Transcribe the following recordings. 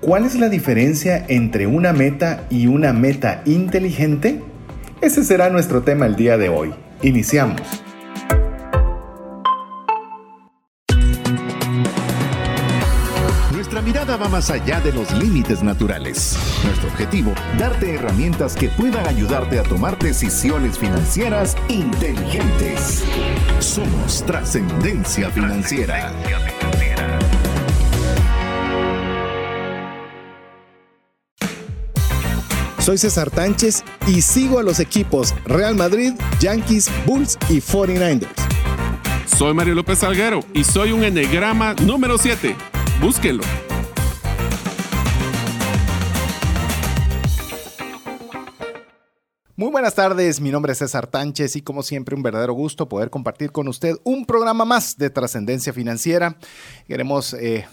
¿Cuál es la diferencia entre una meta y una meta inteligente? Ese será nuestro tema el día de hoy. Iniciamos. Nuestra mirada va más allá de los límites naturales. Nuestro objetivo, darte herramientas que puedan ayudarte a tomar decisiones financieras inteligentes. Somos trascendencia financiera. Soy César Tánchez y sigo a los equipos Real Madrid, Yankees, Bulls y 49ers. Soy Mario López Salguero y soy un enegrama número 7. Búsquenlo. Muy buenas tardes, mi nombre es César Tánchez y como siempre un verdadero gusto poder compartir con usted un programa más de trascendencia financiera. Queremos eh,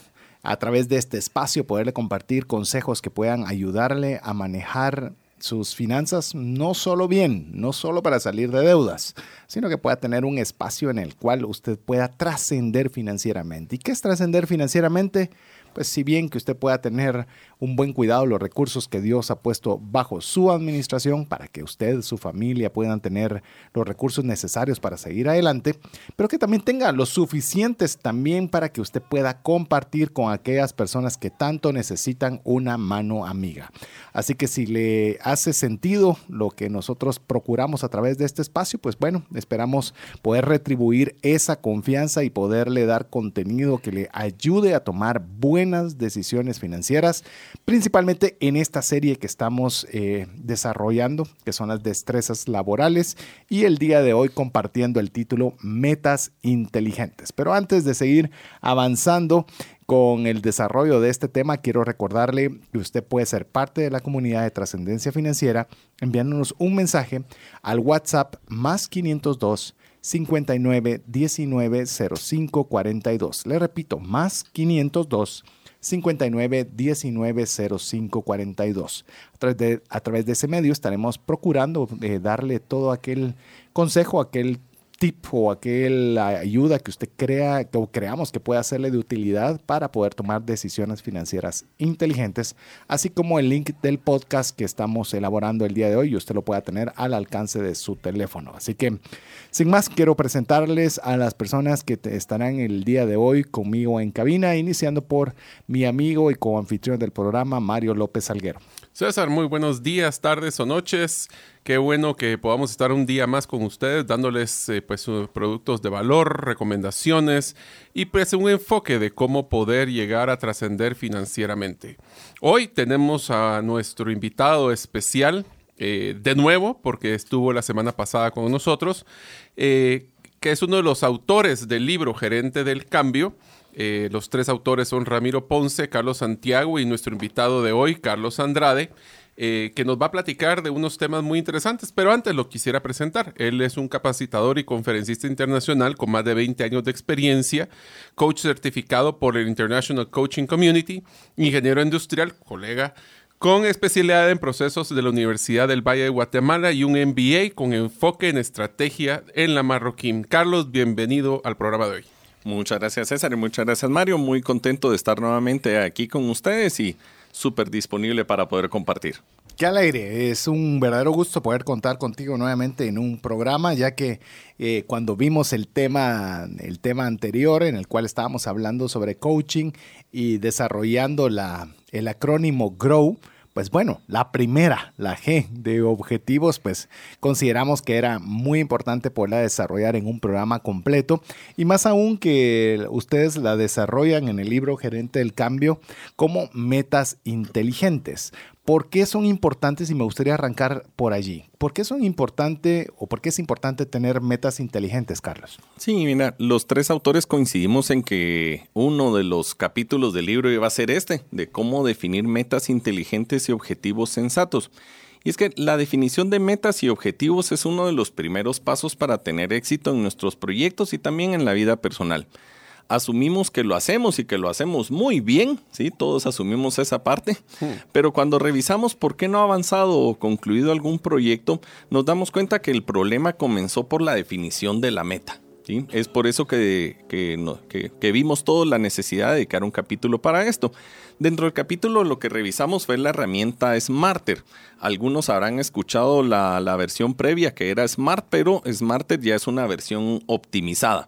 a través de este espacio poderle compartir consejos que puedan ayudarle a manejar sus finanzas no solo bien, no solo para salir de deudas, sino que pueda tener un espacio en el cual usted pueda trascender financieramente. ¿Y qué es trascender financieramente? pues si bien que usted pueda tener un buen cuidado de los recursos que Dios ha puesto bajo su administración para que usted, su familia puedan tener los recursos necesarios para seguir adelante, pero que también tenga los suficientes también para que usted pueda compartir con aquellas personas que tanto necesitan una mano amiga. Así que si le hace sentido lo que nosotros procuramos a través de este espacio, pues bueno, esperamos poder retribuir esa confianza y poderle dar contenido que le ayude a tomar buenas decisiones financieras, principalmente en esta serie que estamos eh, desarrollando, que son las destrezas laborales, y el día de hoy compartiendo el título Metas Inteligentes. Pero antes de seguir avanzando, con el desarrollo de este tema, quiero recordarle que usted puede ser parte de la comunidad de trascendencia financiera enviándonos un mensaje al WhatsApp más 502 59 19 05 42. Le repito, más 502 59 19 05 42. A través de, ese medio estaremos procurando eh, darle todo aquel consejo, aquel tip o aquella ayuda que usted crea o creamos que pueda hacerle de utilidad para poder tomar decisiones financieras inteligentes, así como el link del podcast que estamos elaborando el día de hoy y usted lo pueda tener al alcance de su teléfono. Así que, sin más, quiero presentarles a las personas que estarán el día de hoy conmigo en cabina, iniciando por mi amigo y coanfitrión del programa, Mario López Salguero. César, muy buenos días, tardes o noches. Qué bueno que podamos estar un día más con ustedes dándoles eh, pues productos de valor, recomendaciones y pues un enfoque de cómo poder llegar a trascender financieramente. Hoy tenemos a nuestro invitado especial eh, de nuevo porque estuvo la semana pasada con nosotros, eh, que es uno de los autores del libro Gerente del Cambio eh, los tres autores son Ramiro Ponce, Carlos Santiago y nuestro invitado de hoy, Carlos Andrade. Eh, que nos va a platicar de unos temas muy interesantes, pero antes lo quisiera presentar. Él es un capacitador y conferencista internacional con más de 20 años de experiencia, coach certificado por el International Coaching Community, ingeniero industrial, colega con especialidad en procesos de la Universidad del Valle de Guatemala y un MBA con enfoque en estrategia en la Marroquín. Carlos, bienvenido al programa de hoy. Muchas gracias César y muchas gracias Mario. Muy contento de estar nuevamente aquí con ustedes y súper disponible para poder compartir. Qué alegre, es un verdadero gusto poder contar contigo nuevamente en un programa, ya que eh, cuando vimos el tema, el tema anterior en el cual estábamos hablando sobre coaching y desarrollando la, el acrónimo GROW, pues bueno, la primera, la G de objetivos, pues consideramos que era muy importante poderla desarrollar en un programa completo y más aún que ustedes la desarrollan en el libro Gerente del Cambio como metas inteligentes. ¿Por qué son importantes? Y me gustaría arrancar por allí. ¿Por qué son importantes o por qué es importante tener metas inteligentes, Carlos? Sí, mira, los tres autores coincidimos en que uno de los capítulos del libro iba a ser este, de cómo definir metas inteligentes y objetivos sensatos. Y es que la definición de metas y objetivos es uno de los primeros pasos para tener éxito en nuestros proyectos y también en la vida personal asumimos que lo hacemos y que lo hacemos muy bien, ¿sí? Todos asumimos esa parte, pero cuando revisamos por qué no ha avanzado o concluido algún proyecto, nos damos cuenta que el problema comenzó por la definición de la meta. ¿sí? Es por eso que, que, vimos toda la necesidad de dedicar un capítulo para esto. Dentro del capítulo lo que revisamos fue la herramienta Smarter. Algunos habrán escuchado la, la versión previa que era Smart, pero Smarter ya es una versión optimizada.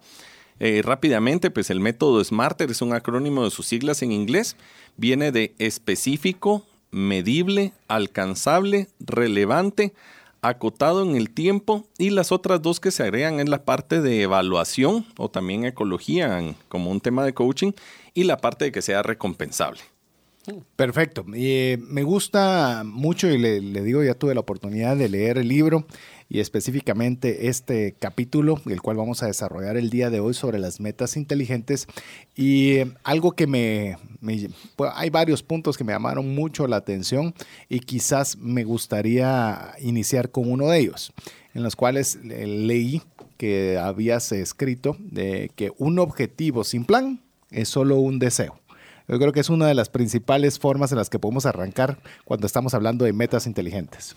Eh, rápidamente, pues el método SMARTER es un acrónimo de sus siglas en inglés. Viene de específico, medible, alcanzable, relevante, acotado en el tiempo y las otras dos que se agregan es la parte de evaluación o también ecología como un tema de coaching y la parte de que sea recompensable. Perfecto. Eh, me gusta mucho y le, digo, ya tuve la oportunidad de leer el libro y específicamente este capítulo, el cual vamos a desarrollar el día de hoy sobre las metas inteligentes. Y algo que me, pues, hay varios puntos que me llamaron mucho la atención y quizás me gustaría iniciar con uno de ellos, en los cuales leí que habías escrito de que un objetivo sin plan es solo un deseo. Yo creo que es una de las principales formas en las que podemos arrancar cuando estamos hablando de metas inteligentes.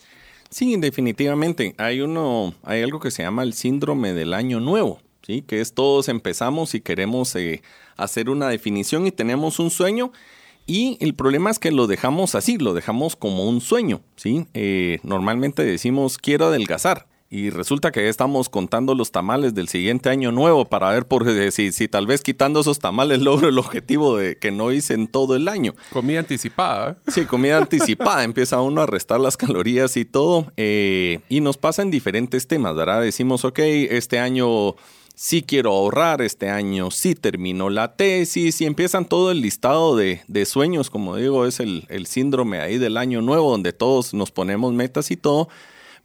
Sí, definitivamente. Hay uno, hay algo que se llama el síndrome del año nuevo, ¿sí? Que es todos empezamos y queremos eh, hacer una definición y tenemos un sueño. Y el problema es que lo dejamos así, lo dejamos como un sueño, ¿sí? Eh, normalmente decimos quiero adelgazar y resulta que estamos contando los tamales del siguiente año nuevo para ver por si, si tal vez quitando esos tamales logro el objetivo de que no hice en todo el año. Comida anticipada. ¿eh? Sí, comida anticipada. Empieza uno a restar las calorías y todo. Eh, y nos pasa en diferentes temas, ¿verdad? Decimos, ok, este año sí quiero ahorrar, este año sí termino la tesis y empiezan todo el listado de, de sueños, como digo, es el, el síndrome ahí del año nuevo donde todos nos ponemos metas y todo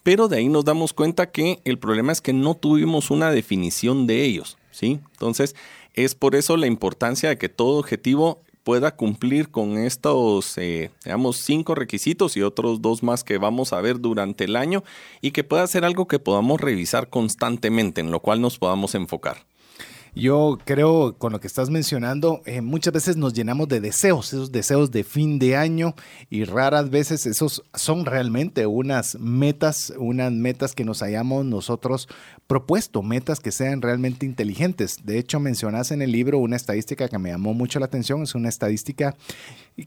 pero de ahí nos damos cuenta que el problema es que no tuvimos una definición de ellos, ¿sí? Entonces, es por eso la importancia de que todo objetivo pueda cumplir con estos, eh, digamos, cinco requisitos y otros dos más que vamos a ver durante el año y que pueda ser algo que podamos revisar constantemente, en lo cual nos podamos enfocar. Yo creo, con lo que estás mencionando, eh, muchas veces nos llenamos de deseos, esos deseos de fin de año, y raras veces esos son realmente unas metas, unas metas que nos hayamos nosotros propuesto, metas que sean realmente inteligentes. De hecho, mencionas en el libro una estadística que me llamó mucho la atención, es una estadística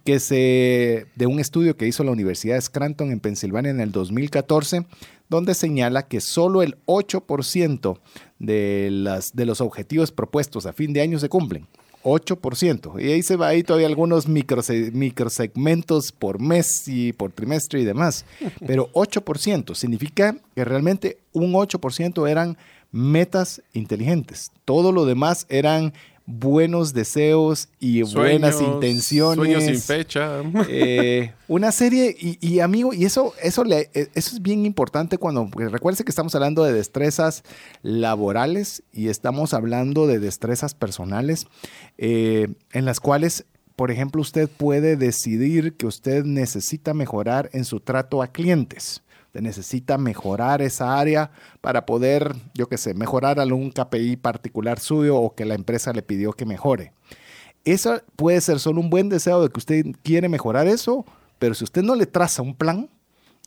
que se, de un estudio que hizo la Universidad de Scranton en Pensilvania en el 2014, donde señala que solo el 8% de, las, de los objetivos propuestos a fin de año se cumplen. 8%. Y ahí se va ahí todavía algunos microsegmentos por mes y por trimestre y demás. Pero 8% significa que realmente un 8% eran metas inteligentes. Todo lo demás eran buenos deseos y buenas intenciones. Sueños sin fecha. Eh, una serie, y, amigo, y eso, eso, le, e, eso es bien importante cuando, recuerde que estamos hablando de destrezas laborales y estamos hablando de destrezas personales, eh, en las cuales, por ejemplo, usted puede decidir que usted necesita mejorar en su trato a clientes necesita mejorar esa área para poder, yo qué sé, mejorar algún KPI particular suyo o que la empresa le pidió que mejore. Eso puede ser solo un buen deseo de que usted quiere mejorar eso, pero si usted no le traza un plan,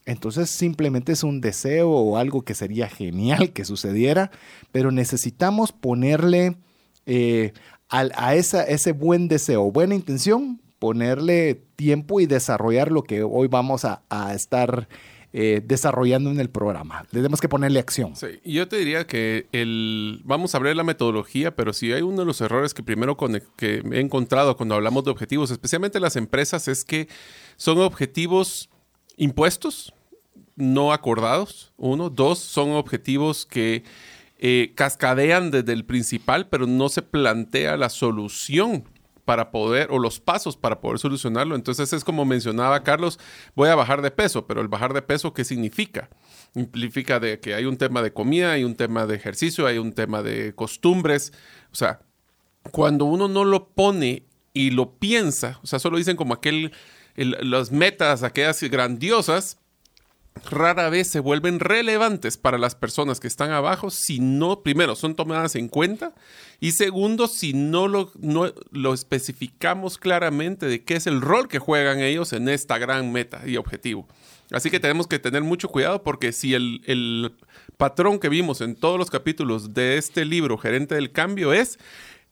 entonces simplemente es un deseo o algo que sería genial que sucediera, pero necesitamos ponerle eh, a, esa, ese buen deseo, buena intención, ponerle tiempo y desarrollar lo que hoy vamos a, a estar eh, desarrollando en el programa. Tenemos que ponerle acción. Yo te diría que el, vamos a ver la metodología, pero si hay uno de los errores que primero que he encontrado cuando hablamos de objetivos, especialmente las empresas, es que son objetivos impuestos, no acordados, uno. Dos, son objetivos que eh, cascadean desde el principal, pero no se plantea la solución para poder, o los pasos para poder solucionarlo. Entonces es como mencionaba Carlos, voy a bajar de peso, pero el bajar de peso, ¿qué significa? Implica de que hay un tema de comida, hay un tema de ejercicio, hay un tema de costumbres. O sea, cuando uno no lo pone y lo piensa, o sea, solo dicen como aquel, las metas, aquellas grandiosas, rara vez se vuelven relevantes para las personas que están abajo si no, primero, son tomadas en cuenta y segundo, si no lo, no lo especificamos claramente de qué es el rol que juegan ellos en esta gran meta y objetivo. Así que tenemos que tener mucho cuidado porque si el, el patrón que vimos en todos los capítulos de este libro, Gerente del Cambio, es,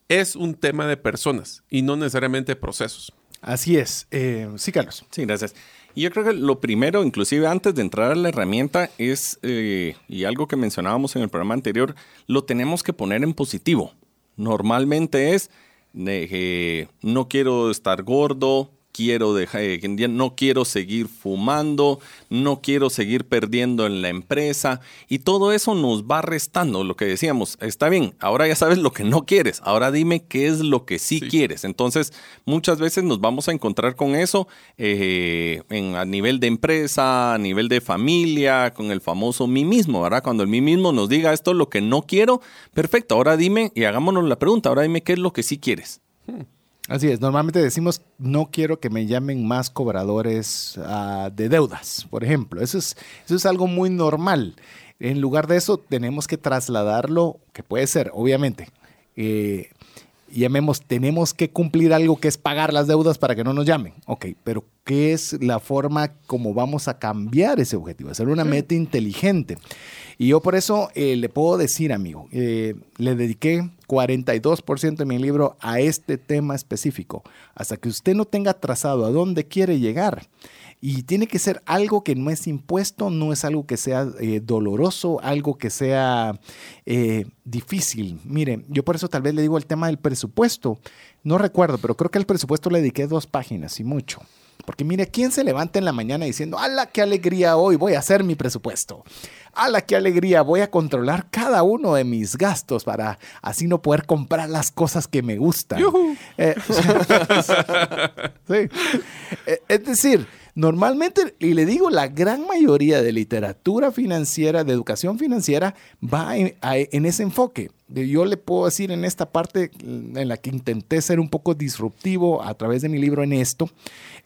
es un tema de personas y no necesariamente procesos. Así es. Eh, sí, Carlos. Sí, gracias. Y yo creo que lo primero, inclusive antes de entrar a la herramienta, es, eh, y algo que mencionábamos en el programa anterior, lo tenemos que poner en positivo. Normalmente es, eh, no quiero estar gordo, quiero dejar, eh, no quiero seguir fumando, no quiero seguir perdiendo en la empresa y todo eso nos va restando lo que decíamos, está bien, ahora ya sabes lo que no quieres, ahora dime qué es lo que sí, quieres. Entonces, muchas veces nos vamos a encontrar con eso eh, en, a nivel de empresa, a nivel de familia, con el famoso mí mismo, ¿verdad? Cuando el mí mismo nos diga esto es lo que no quiero, perfecto, ahora dime y hagámonos la pregunta, ahora dime qué es lo que sí quieres. Hmm. Así es, normalmente decimos no quiero que me llamen más cobradores uh, de deudas, por ejemplo. Eso es, eso es algo muy normal. En lugar de eso, tenemos que trasladarlo, que puede ser, obviamente, eh, llamemos, tenemos que cumplir algo que es pagar las deudas para que no nos llamen. Ok, pero ¿qué es la forma como vamos a cambiar ese objetivo? Hacer una meta inteligente. Y yo por eso eh, le puedo decir, amigo, eh, le dediqué 42% de mi libro a este tema específico. Hasta que usted no tenga trazado a dónde quiere llegar. Y tiene que ser algo que no es impuesto, no es algo que sea eh, doloroso, algo que sea eh, difícil. Mire, yo por eso tal vez le digo el tema del presupuesto. No recuerdo, pero creo que al presupuesto le dediqué dos páginas y mucho. Porque mire, ¿quién se levanta en la mañana diciendo, ¡ala, qué alegría hoy! Voy a hacer mi presupuesto. ¡ala, qué alegría! Voy a controlar cada uno de mis gastos para así no poder comprar las cosas que me gustan. Eh, sí. Es decir, Normalmente, y le digo, la gran mayoría de literatura financiera, de educación financiera, va en, ese enfoque. Yo le puedo decir en esta parte en la que intenté ser un poco disruptivo a través de mi libro en esto,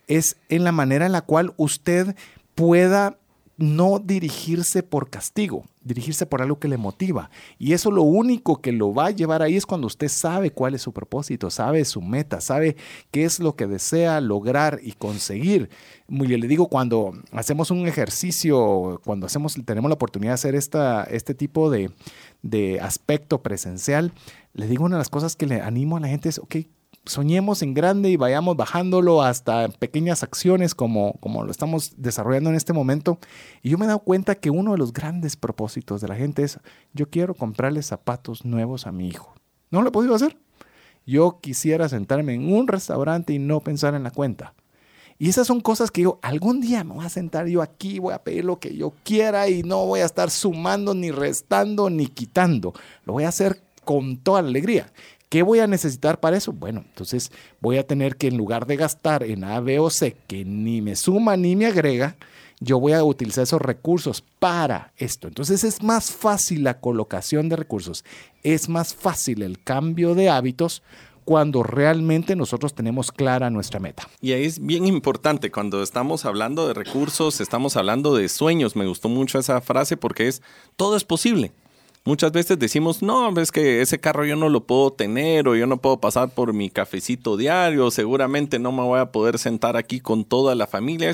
es en la manera en la cual usted pueda no dirigirse por castigo, dirigirse por algo que le motiva. Y eso lo único que lo va a llevar ahí es cuando usted sabe cuál es su propósito, sabe su meta, sabe qué es lo que desea lograr y conseguir. Yo le digo, cuando hacemos un ejercicio, cuando hacemos, tenemos la oportunidad de hacer esta, este tipo de, de aspecto presencial, le digo una de las cosas que le animo a la gente es, ok, soñemos en grande y vayamos bajándolo hasta pequeñas acciones como, como lo estamos desarrollando en este momento. Y yo me he dado cuenta que uno de los grandes propósitos de la gente es, yo quiero comprarle zapatos nuevos a mi hijo. No lo he podido hacer. Yo quisiera sentarme en un restaurante y no pensar en la cuenta. Y esas son cosas que yo algún día me voy a sentar yo aquí, voy a pedir lo que yo quiera y no voy a estar sumando, ni restando, ni quitando. Lo voy a hacer con toda la alegría. ¿Qué voy a necesitar para eso? Bueno, entonces voy a tener que en lugar de gastar en A, B o C, que ni me suma ni me agrega, yo voy a utilizar esos recursos para esto. Entonces es más fácil la colocación de recursos, es más fácil el cambio de hábitos cuando realmente nosotros tenemos clara nuestra meta. Y ahí es bien importante, cuando estamos hablando de recursos, estamos hablando de sueños, me gustó mucho esa frase porque es, todo es posible. Muchas veces decimos, no, es que ese carro yo no lo puedo tener o yo no puedo pasar por mi cafecito diario, seguramente no me voy a poder sentar aquí con toda la familia.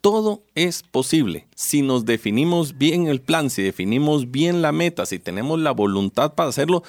todo es posible. Si nos definimos bien el plan, si definimos bien la meta, si tenemos la voluntad para hacerlo,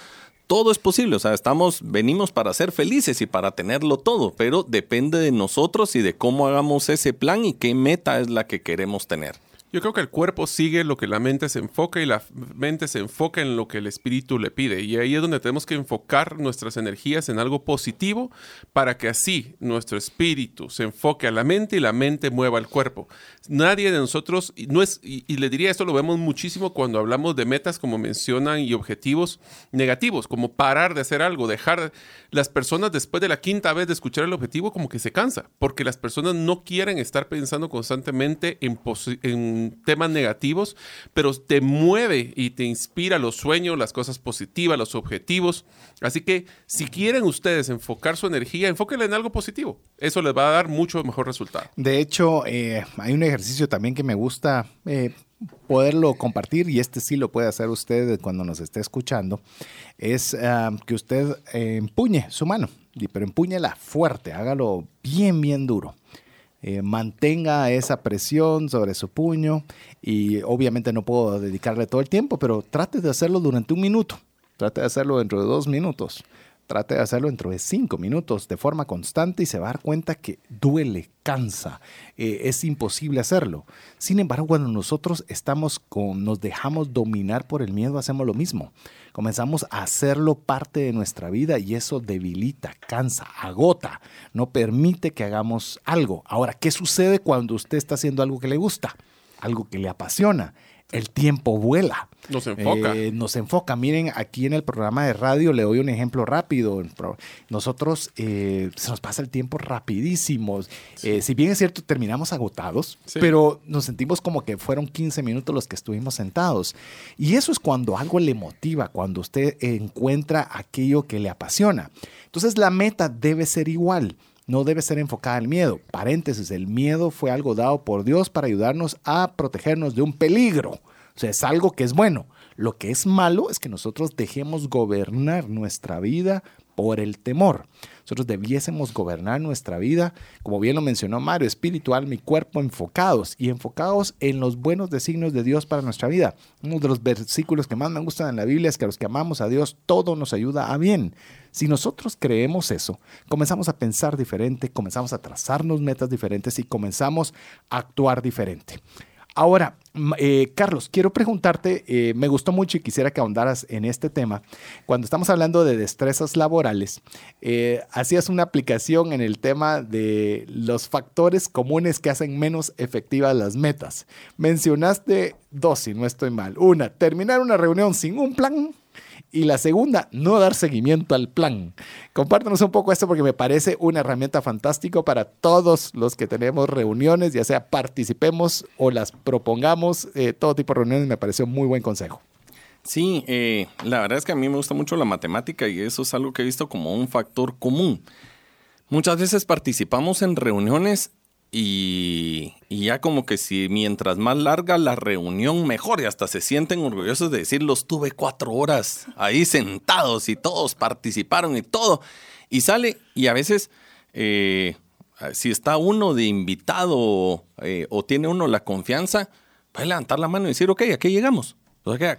todo es posible. O sea, estamos, venimos para ser felices y para tenerlo todo, pero depende de nosotros y de cómo hagamos ese plan y qué meta es la que queremos tener. Yo creo que el cuerpo sigue lo que la mente se enfoca y la mente se enfoca en lo que el espíritu le pide. Y ahí es donde tenemos que enfocar nuestras energías en algo positivo para que así nuestro espíritu se enfoque a la mente y la mente mueva el cuerpo. Nadie de nosotros, no es, y, le diría esto, lo vemos muchísimo cuando hablamos de metas como mencionan y objetivos negativos, como parar de hacer algo, dejar las personas después de la quinta vez de escuchar el objetivo como que se cansa, porque las personas no quieren estar pensando constantemente en, en temas negativos, pero te mueve y te inspira los sueños, las cosas positivas, los objetivos. Así que si quieren ustedes enfocar su energía, enfóquenla en algo positivo. Eso les va a dar mucho mejor resultado. De hecho, eh, hay un ejercicio también que me gusta eh, poderlo compartir y este sí lo puede hacer usted cuando nos esté escuchando, es ah, que usted eh, empuñe su mano, pero empuñela fuerte, hágalo bien, bien duro. Eh, mantenga esa presión sobre su puño y obviamente no puedo dedicarle todo el tiempo, pero trate de hacerlo durante un minuto, trate de hacerlo dentro de dos minutos. Trate de hacerlo dentro de cinco minutos de forma constante y se va a dar cuenta que duele, cansa, eh, es imposible hacerlo. Sin embargo, cuando nosotros estamos con, nos dejamos dominar por el miedo, hacemos lo mismo. Comenzamos a hacerlo parte de nuestra vida y eso debilita, cansa, agota, no permite que hagamos algo. Ahora, ¿qué sucede cuando usted está haciendo algo que le gusta? Algo que le apasiona el tiempo vuela. Nos enfoca. Eh, nos enfoca. Miren, aquí en el programa de radio le doy un ejemplo rápido. Nosotros eh, se nos pasa el tiempo rapidísimo. Eh, si bien es cierto, terminamos agotados, pero nos sentimos como que fueron 15 minutos los que estuvimos sentados. Y eso es cuando algo le motiva, cuando usted encuentra aquello que le apasiona. Entonces la meta debe ser igual no debe ser enfocada al miedo. Paréntesis, el miedo fue algo dado por Dios para ayudarnos a protegernos de un peligro. O sea, es algo que es bueno. Lo que es malo es que nosotros dejemos gobernar nuestra vida por el temor. Nosotros debiésemos gobernar nuestra vida, como bien lo mencionó Mario, espiritual, mi cuerpo, enfocados y enfocados en los buenos designios de Dios para nuestra vida. Uno de los versículos que más me gustan en la Biblia es que a los que amamos a Dios todo nos ayuda a bien. Si nosotros creemos eso, comenzamos a pensar diferente, comenzamos a trazarnos metas diferentes y comenzamos a actuar diferente. Ahora, eh, Carlos, quiero preguntarte, eh, me gustó mucho y quisiera que ahondaras en este tema. Cuando estamos hablando de destrezas laborales, eh, hacías una aplicación en el tema de los factores comunes que hacen menos efectivas las metas. Mencionaste dos, si no estoy mal. Una, terminar una reunión sin un plan y la segunda, no dar seguimiento al plan. Compártanos un poco esto porque me parece una herramienta fantástica para todos los que tenemos reuniones, ya sea participemos o las propongamos, eh, todo tipo de reuniones me pareció muy buen consejo. Sí, eh, la verdad es que a mí me gusta mucho la matemática y eso es algo que he visto como un factor común. Muchas veces participamos en reuniones y, ya como que si mientras más larga la reunión, mejor. Y hasta se sienten orgullosos de decir, los tuve cuatro horas ahí sentados y todos participaron y todo. Y sale, y a veces, eh, si está uno de invitado eh, o tiene uno la confianza, puede levantar la mano y decir, ok, aquí llegamos.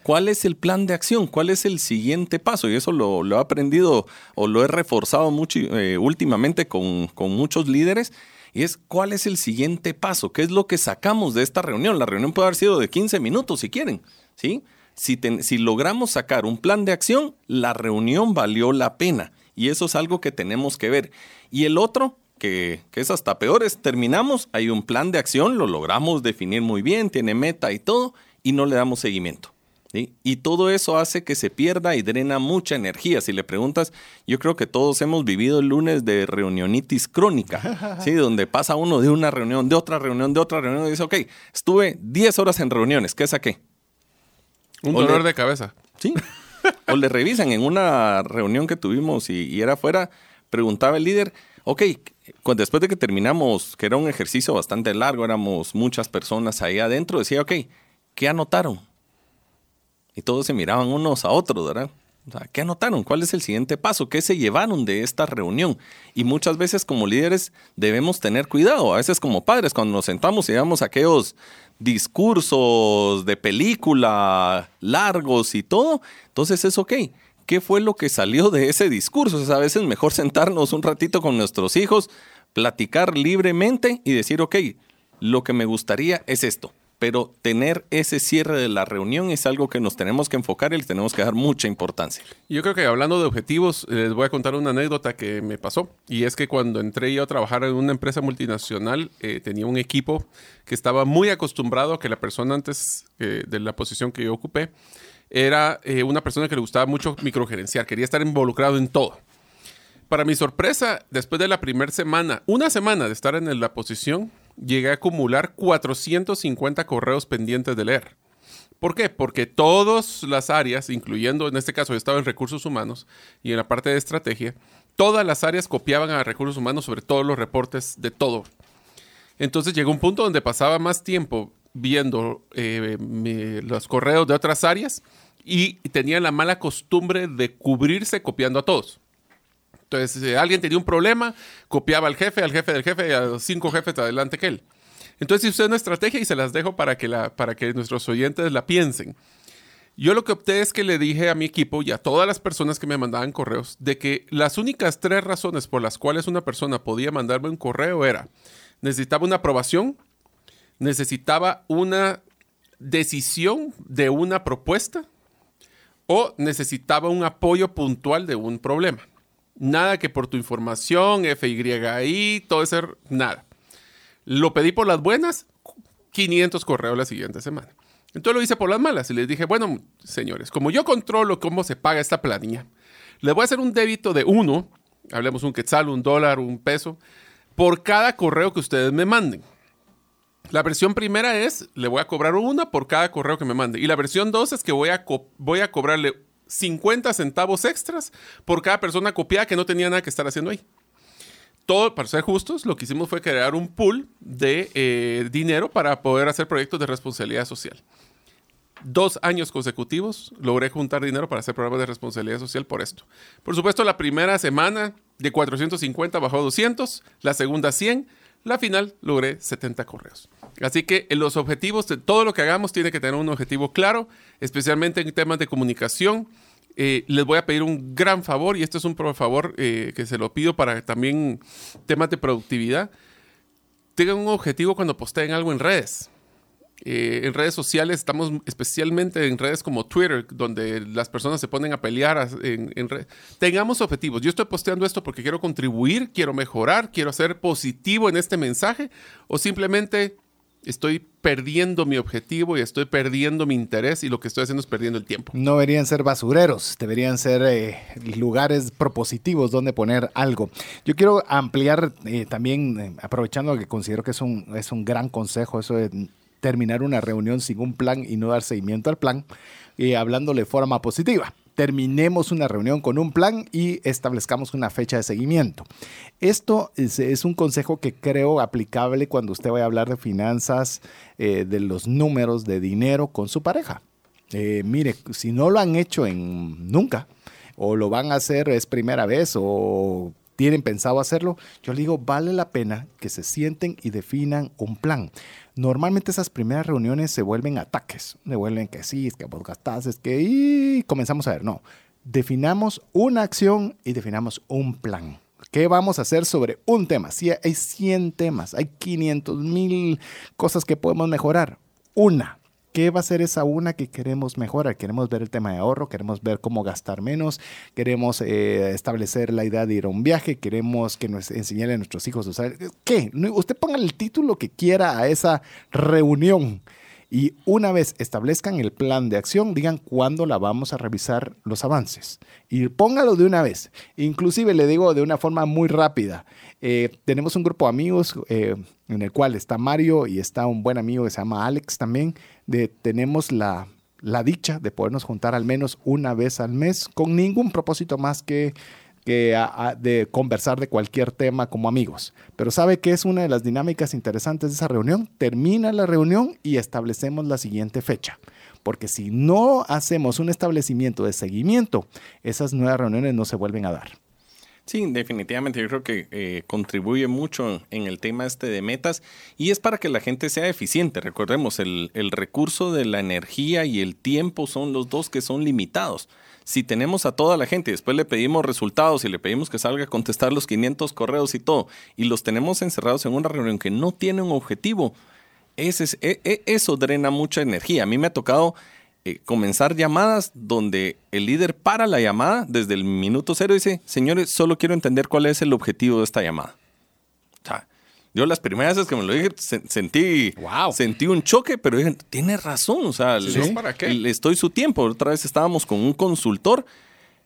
¿Cuál es el plan de acción? ¿Cuál es el siguiente paso? Y eso lo, he aprendido o lo he reforzado mucho eh, últimamente con, con muchos líderes y es cuál es el siguiente paso, qué es lo que sacamos de esta reunión. La reunión puede haber sido de 15 minutos si quieren, ¿sí? Si, logramos sacar un plan de acción, la reunión valió la pena y eso es algo que tenemos que ver. Y el otro, que, que, es hasta peor, es terminamos, hay un plan de acción, lo logramos definir muy bien, tiene meta y todo, y no le damos seguimiento. Y todo eso hace que se pierda y drena mucha energía. Si le preguntas, yo creo que todos hemos vivido el lunes de reunionitis crónica, ¿sí? donde pasa uno de una reunión, de otra reunión, de otra reunión y dice, ok, estuve 10 horas en reuniones, ¿qué saqué? Un dolor de cabeza. Sí. o le revisan en una reunión que tuvimos y, era afuera, preguntaba el líder, ok, después de que terminamos, que era un ejercicio bastante largo, éramos muchas personas ahí adentro, decía, ok, ¿qué anotaron? Y todos se miraban unos a otros, ¿verdad? O sea, ¿Qué anotaron? ¿Cuál es el siguiente paso? ¿Qué se llevaron de esta reunión? Y muchas veces como líderes debemos tener cuidado. A veces como padres, cuando nos sentamos y damos aquellos discursos de película largos y todo, entonces es ok. ¿Qué fue lo que salió de ese discurso? Es a veces mejor sentarnos un ratito con nuestros hijos, platicar libremente y decir, ok, lo que me gustaría es esto pero tener ese cierre de la reunión es algo que nos tenemos que enfocar y le tenemos que dar mucha importancia. Yo creo que hablando de objetivos, les voy a contar una anécdota que me pasó. Y es que cuando entré yo a trabajar en una empresa multinacional, eh, tenía un equipo que estaba muy acostumbrado a que la persona antes eh, de la posición que yo ocupé era eh, una persona que le gustaba mucho microgerenciar, quería estar involucrado en todo. Para mi sorpresa, después de la primera semana, una semana de estar en la posición, llegué a acumular 450 correos pendientes de leer. ¿Por qué? Porque todas las áreas, incluyendo en este caso yo estaba en recursos humanos y en la parte de estrategia, todas las áreas copiaban a recursos humanos sobre todos los reportes de todo. Entonces llegó un punto donde pasaba más tiempo viendo eh, los correos de otras áreas y tenía la mala costumbre de cubrirse copiando a todos. Entonces, si alguien tenía un problema, copiaba al jefe, al jefe del jefe, a los cinco jefes adelante que él. Entonces, usted una estrategia y se las dejo para que, para que nuestros oyentes la piensen. Yo lo que opté es que le dije a mi equipo y a todas las personas que me mandaban correos de que las únicas tres razones por las cuales una persona podía mandarme un correo era necesitaba una aprobación, necesitaba una decisión de una propuesta o necesitaba un apoyo puntual de un problema. Nada que por tu información, FYI, todo eso, nada. Lo pedí por las buenas, 500 correos la siguiente semana. Entonces lo hice por las malas y les dije, bueno, señores, como yo controlo cómo se paga esta planilla, les voy a hacer un débito de uno, hablemos un quetzal, un dólar, un peso, por cada correo que ustedes me manden. La versión primera es, le voy a cobrar una por cada correo que me mande. Y la versión dos es que voy a, voy a cobrarle 50 centavos extras por cada persona copiada que no tenía nada que estar haciendo ahí. Todo, para ser justos, lo que hicimos fue crear un pool de eh, dinero para poder hacer proyectos de responsabilidad social. Dos años consecutivos logré juntar dinero para hacer programas de responsabilidad social por esto. Por supuesto, la primera semana de 450 bajó a 200, la segunda 100, la final logré 70 correos. Así que en los objetivos de todo lo que hagamos tiene que tener un objetivo claro, especialmente en temas de comunicación. Eh, les voy a pedir un gran favor, y esto es un favor eh, que se lo pido para también temas de productividad. Tengan un objetivo cuando posteen algo en redes. Eh, en redes sociales, estamos especialmente en redes como Twitter, donde las personas se ponen a pelear en, Tengamos objetivos. Yo estoy posteando esto porque quiero contribuir, quiero mejorar, quiero ser positivo en este mensaje, o simplemente estoy perdiendo mi objetivo y estoy perdiendo mi interés y lo que estoy haciendo es perdiendo el tiempo. No deberían ser basureros, deberían ser eh, lugares propositivos donde poner algo. Yo quiero ampliar eh, también, aprovechando que considero que es un, es un gran consejo, eso de terminar una reunión sin un plan y no dar seguimiento al plan, y hablándole de forma positiva. Terminemos una reunión con un plan y establezcamos una fecha de seguimiento. Esto es, un consejo que creo aplicable cuando usted vaya a hablar de finanzas, eh, de los números de dinero con su pareja. Eh, mire, si no lo han hecho en nunca, o lo van a hacer es primera vez, o tienen pensado hacerlo, yo le digo, vale la pena que se sienten y definan un plan. Normalmente esas primeras reuniones se vuelven ataques, se vuelven que sí, es que vos gastás, es que y comenzamos a ver, no, definamos una acción y definamos un plan. ¿Qué vamos a hacer sobre un tema? Si hay 100 temas, hay 500 mil cosas que podemos mejorar. Una, ¿Qué va a ser esa una que queremos mejorar? Queremos ver el tema de ahorro, queremos ver cómo gastar menos, queremos eh, establecer la idea de ir a un viaje, queremos que nos enseñen a nuestros hijos a usar. ¿Qué? Usted ponga el título que quiera a esa reunión. Y una vez establezcan el plan de acción, digan cuándo la vamos a revisar los avances. Y póngalo de una vez. Inclusive le digo de una forma muy rápida. Eh, tenemos un grupo de amigos eh, en el cual está Mario y está un buen amigo que se llama Alex también tenemos la, dicha de podernos juntar al menos una vez al mes con ningún propósito más que, que de conversar de cualquier tema como amigos. Pero sabe que es una de las dinámicas interesantes de esa reunión. Termina la reunión y establecemos la siguiente fecha. Porque si no hacemos un establecimiento de seguimiento, esas nuevas reuniones no se vuelven a dar. Sí, definitivamente yo creo que eh, contribuye mucho en el tema este de metas y es para que la gente sea eficiente. Recordemos, el, el recurso de la energía y el tiempo son los dos que son limitados. Si tenemos a toda la gente y después le pedimos resultados y le pedimos que salga a contestar los 500 correos y todo, y los tenemos encerrados en una reunión que no tiene un objetivo, ese, e, e, eso drena mucha energía. A mí me ha tocado eh, comenzar llamadas donde el líder para la llamada desde el minuto cero y dice, señores, solo quiero entender cuál es el objetivo de esta llamada. O sea, yo las primeras veces que me lo dije sentí, sentí un choque, pero dije, tiene razón, o sea, le, estoy su tiempo. Otra vez estábamos con un consultor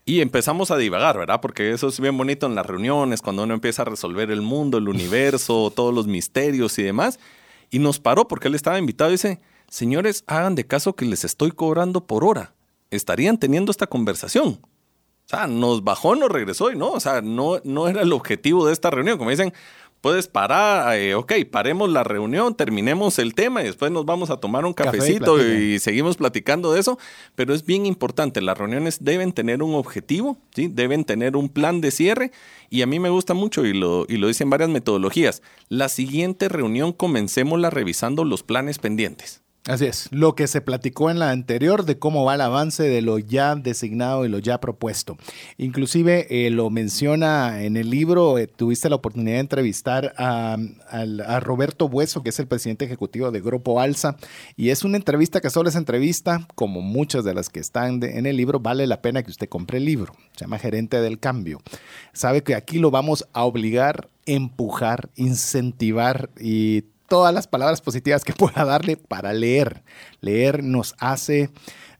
Y empezamos a divagar, ¿verdad? Porque eso es bien bonito en las reuniones, cuando uno empieza a resolver el mundo, el universo, todos los misterios y demás. Y nos paró porque él estaba invitado y dice, señores, hagan de caso que les estoy cobrando por hora. Estarían teniendo esta conversación. O sea, nos bajó, nos regresó y no, o sea, no, no era el objetivo de esta reunión. Como dicen, puedes parar, eh, ok, paremos la reunión, terminemos el tema y después nos vamos a tomar un cafecito y, seguimos platicando de eso, pero es bien importante, las reuniones deben tener un objetivo, ¿sí? deben tener un plan de cierre y a mí me gusta mucho y lo, y lo dicen varias metodologías, la siguiente reunión comencémosla revisando los planes pendientes. Así es, lo que se platicó en la anterior de cómo va el avance de lo ya designado y lo ya propuesto. Inclusive eh, lo menciona en el libro, eh, tuviste la oportunidad de entrevistar a, Roberto Bueso, que es el presidente ejecutivo de Grupo Alza, y es una entrevista que solo es entrevista, como muchas de las que están en el libro, vale la pena que usted compre el libro, se llama Gerente del Cambio. Sabe que aquí lo vamos a obligar, empujar, incentivar y todas las palabras positivas que pueda darle para leer. Leer nos hace,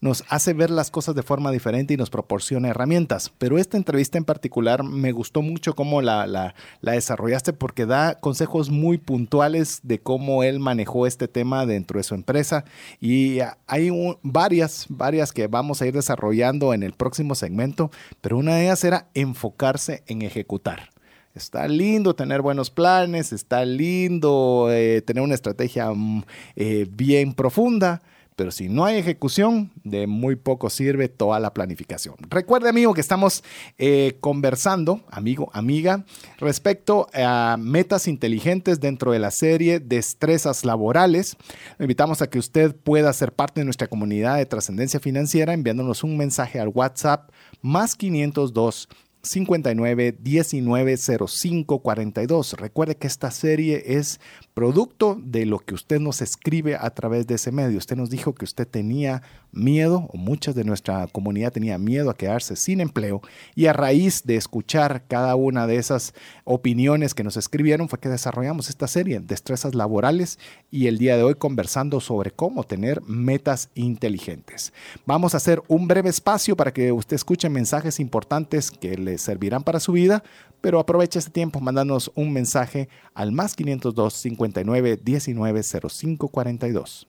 nos hace ver las cosas de forma diferente y nos proporciona herramientas. Pero esta entrevista en particular me gustó mucho cómo la, la, desarrollaste porque da consejos muy puntuales de cómo él manejó este tema dentro de su empresa. Y hay varias, varias que vamos a ir desarrollando en el próximo segmento, pero una de ellas era enfocarse en ejecutar. Está lindo tener buenos planes, está lindo eh, tener una estrategia mm, eh, bien profunda, pero si no hay ejecución, de muy poco sirve toda la planificación. Recuerde, amigo, que estamos eh, conversando, amigo, amiga, respecto a metas inteligentes dentro de la serie Destrezas Laborales. Le invitamos a que usted pueda ser parte de nuestra comunidad de trascendencia financiera enviándonos un mensaje al WhatsApp más 502 59 19 05 42. Recuerde que esta serie es producto de lo que usted nos escribe a través de ese medio. Usted nos dijo que usted tenía miedo, o muchas de nuestra comunidad tenía miedo a quedarse sin empleo, y a raíz de escuchar cada una de esas opiniones que nos escribieron fue que desarrollamos esta serie, Destrezas Laborales, y el día de hoy conversando sobre cómo tener metas inteligentes. Vamos a hacer un breve espacio para que usted escuche mensajes importantes que le servirán para su vida, pero aproveche este tiempo mandándonos un mensaje al más 502 59 19 05 42.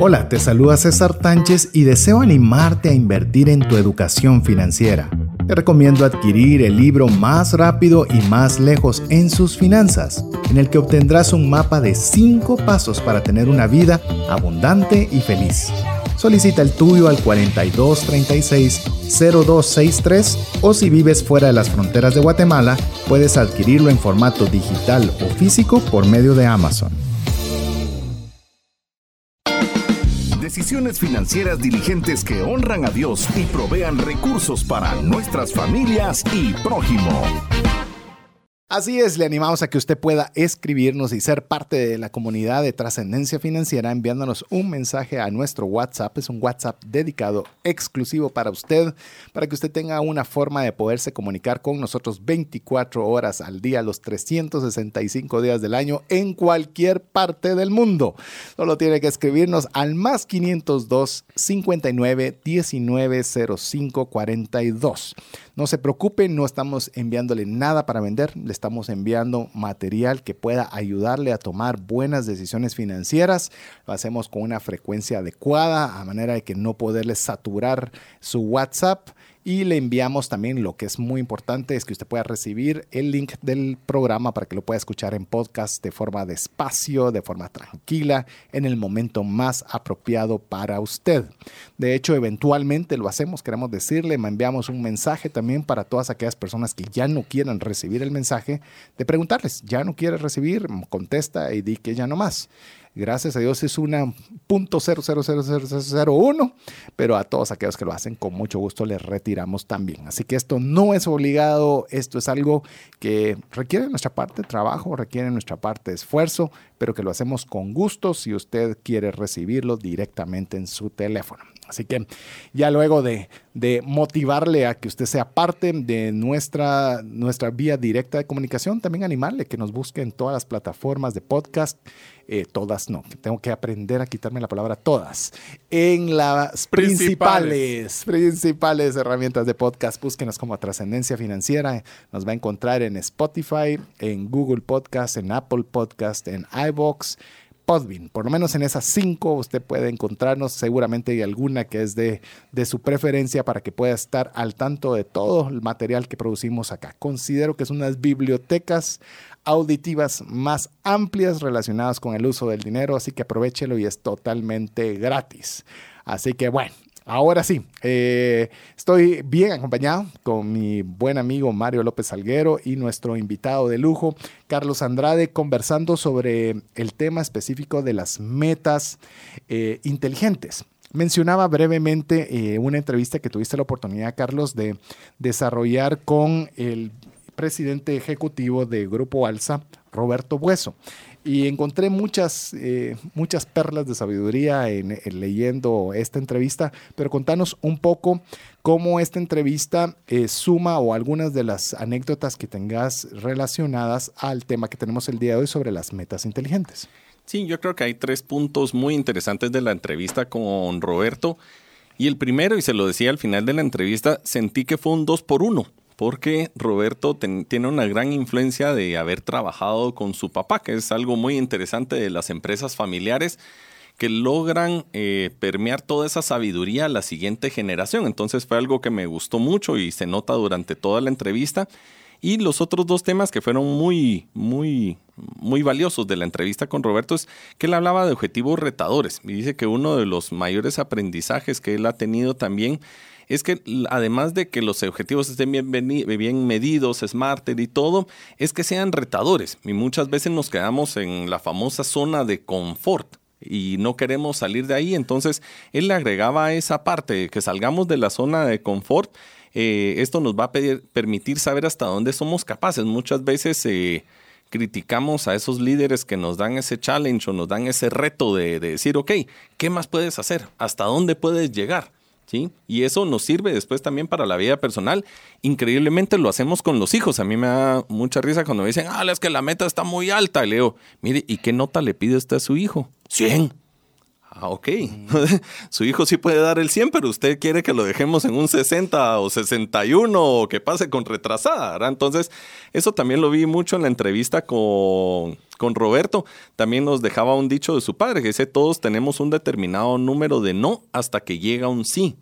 Hola, te saluda César Tánchez y deseo animarte a invertir en tu educación financiera. Te recomiendo adquirir el libro Más rápido y más lejos en sus finanzas, en el que obtendrás un mapa de 5 pasos para tener una vida abundante y feliz. Solicita el tuyo al 4236-0263 o si vives fuera de las fronteras de Guatemala, puedes adquirirlo en formato digital o físico por medio de Amazon. Decisiones financieras diligentes que honran a Dios y provean recursos para nuestras familias y prójimo. Así es, le animamos a que usted pueda escribirnos y ser parte de la comunidad de trascendencia financiera enviándonos un mensaje a nuestro WhatsApp. Es un WhatsApp dedicado exclusivo para usted, para que usted tenga una forma de poderse comunicar con nosotros 24 horas al día, los 365 días del año, en cualquier parte del mundo. Solo tiene que escribirnos al más 502 59 19 05 42. No se preocupe, no estamos enviándole nada para vender, le estamos enviando material que pueda ayudarle a tomar buenas decisiones financieras. Lo hacemos con una frecuencia adecuada, a manera de que no poderle saturar su WhatsApp y le enviamos también lo que es muy importante es que usted pueda recibir el link del programa para que lo pueda escuchar en podcast de forma despacio, de forma tranquila, en el momento más apropiado para usted. De hecho, eventualmente lo hacemos, queremos decirle, enviamos un mensaje también para todas aquellas personas que ya no quieran recibir el mensaje, de preguntarles, ya no quiere recibir, contesta y di que ya no más. Gracias a Dios es una .0000001, pero a todos aquellos que lo hacen con mucho gusto les retiramos también. Así que esto no es obligado, esto es algo que requiere nuestra parte de trabajo, requiere nuestra parte de esfuerzo, pero que lo hacemos con gusto si usted quiere recibirlo directamente en su teléfono. Así que ya luego de, motivarle a que usted sea parte de nuestra, nuestra vía directa de comunicación, también animarle que nos busque en todas las plataformas de podcast. Eh, todas no, tengo que aprender a quitarme la palabra todas. En las principales, principales, herramientas de podcast, búsquenos como Trascendencia Financiera. Nos va a encontrar en Spotify, en Google Podcast, en Apple Podcast, en iBox Podbean. Por lo menos en esas cinco usted puede encontrarnos. Seguramente hay alguna que es de, de, su preferencia para que pueda estar al tanto de todo el material que producimos acá. Considero que son unas bibliotecas auditivas más amplias relacionadas con el uso del dinero, así que aprovechelo y es totalmente gratis. Así que bueno, Ahora sí, eh, estoy bien acompañado con mi buen amigo Mario López Salguero y nuestro invitado de lujo, Carlos Andrade, conversando sobre el tema específico de las metas eh, inteligentes. Mencionaba brevemente eh, una entrevista que tuviste la oportunidad, Carlos, de desarrollar con el presidente ejecutivo de Grupo Alza, Roberto Bueso y encontré muchas, eh, muchas perlas de sabiduría en, leyendo esta entrevista, pero contanos un poco cómo esta entrevista eh, suma o algunas de las anécdotas que tengas relacionadas al tema que tenemos el día de hoy sobre las metas inteligentes. Sí, yo creo que hay tres puntos muy interesantes de la entrevista con Roberto. Y el primero, y se lo decía al final de la entrevista, sentí que fue un dos por uno porque Roberto tiene una gran influencia de haber trabajado con su papá, que es algo muy interesante de las empresas familiares que logran eh, permear toda esa sabiduría a la siguiente generación. Entonces fue algo que me gustó mucho y se nota durante toda la entrevista. Y los otros dos temas que fueron muy, muy, muy valiosos de la entrevista con Roberto es que él hablaba de objetivos retadores y dice que uno de los mayores aprendizajes que él ha tenido también es que además de que los objetivos estén bien, medidos, smarter y todo, es que sean retadores. Y muchas veces nos quedamos en la famosa zona de confort y no queremos salir de ahí. Entonces, él le agregaba esa parte, que salgamos de la zona de confort. Eh, esto nos va a permitir saber hasta dónde somos capaces. Muchas veces eh, criticamos a esos líderes que nos dan ese challenge o nos dan ese reto de decir, ok, ¿qué más puedes hacer? ¿Hasta dónde puedes llegar? Y eso nos sirve después también para la vida personal. Increíblemente lo hacemos con los hijos. A mí me da mucha risa cuando me dicen, ah, es que la meta está muy alta. Y leo, mire, ¿y qué nota le pide usted a su hijo? 100. Ah, ok. Su hijo sí puede dar el 100, pero usted quiere que lo dejemos en un 60 o 61 o que pase con retrasada, ¿verdad? Entonces, eso también lo vi mucho en la entrevista con, con Roberto. También nos dejaba un dicho de su padre, que dice, todos tenemos un determinado número de no hasta que llega un sí.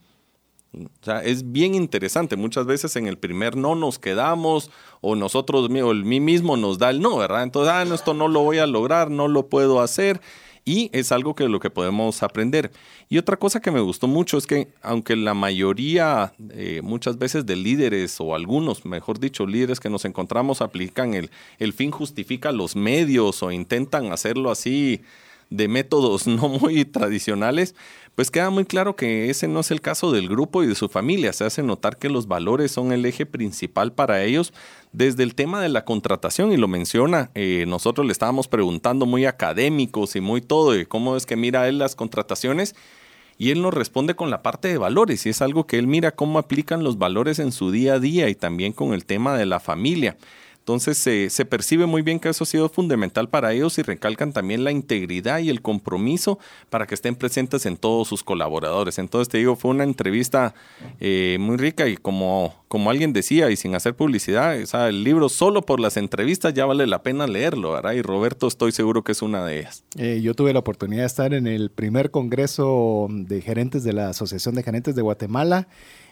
O sea, es bien interesante. Muchas veces en el primer no nos quedamos o nosotros, o el mí mismo nos da el no, ¿verdad? Entonces, ah, no, esto no lo voy a lograr, no lo puedo hacer y es algo que lo que podemos aprender. Y otra cosa que me gustó mucho es que aunque la mayoría, eh, muchas veces de líderes o algunos, mejor dicho, líderes que nos encontramos aplican el, el fin justifica los medios o intentan hacerlo así de métodos no muy tradicionales, pues queda muy claro que ese no es el caso del grupo y de su familia. Se hace notar que los valores son el eje principal para ellos desde el tema de la contratación y lo menciona. Eh, nosotros le estábamos preguntando muy académicos y muy todo de cómo es que mira él las contrataciones y él nos responde con la parte de valores y es algo que él mira cómo aplican los valores en su día a día y también con el tema de la familia. Entonces se percibe muy bien que eso ha sido fundamental para ellos y recalcan también la integridad y el compromiso para que estén presentes en todos sus colaboradores. Entonces te digo, fue una entrevista eh, muy rica y como, como alguien decía y sin hacer publicidad, el libro solo por las entrevistas ya vale la pena leerlo, ¿verdad? Y Roberto estoy seguro que es una de ellas. Eh, yo tuve la oportunidad de estar en el primer congreso de gerentes de la Asociación de Gerentes de Guatemala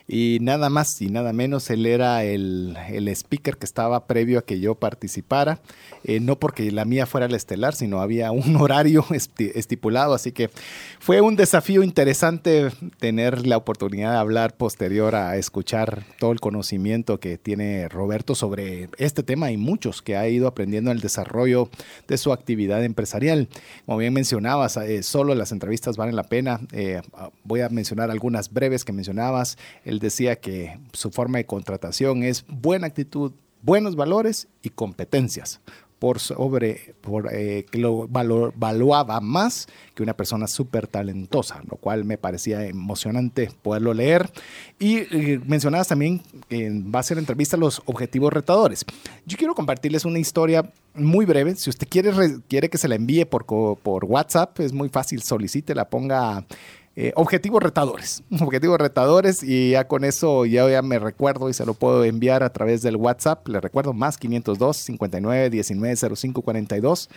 y nada más y nada menos, él era el, el speaker que estaba previo a que yo participara, eh, no porque la mía fuera la estelar, sino había un horario estipulado, así que fue un desafío interesante tener la oportunidad de hablar posterior a escuchar todo el conocimiento que tiene Roberto sobre este tema y muchos que ha ido aprendiendo en el desarrollo de su actividad empresarial. Como bien mencionabas, eh, solo las entrevistas valen la pena. Eh, voy a mencionar algunas breves que mencionabas él decía que su forma de contratación es buena actitud, buenos valores y competencias. Por sobre, por, eh, que lo valor, valuaba más que una persona súper talentosa, lo cual me parecía emocionante poderlo leer. Y eh, mencionabas también en base a la entrevista los objetivos retadores. Yo quiero compartirles una historia muy breve. Si usted quiere, quiere que se la envíe por, por WhatsApp, es muy fácil, solicite, la ponga eh, objetivos retadores, objetivos retadores y ya con eso ya, me recuerdo y se lo puedo enviar a través del WhatsApp, le recuerdo más 502 59 19 05 42.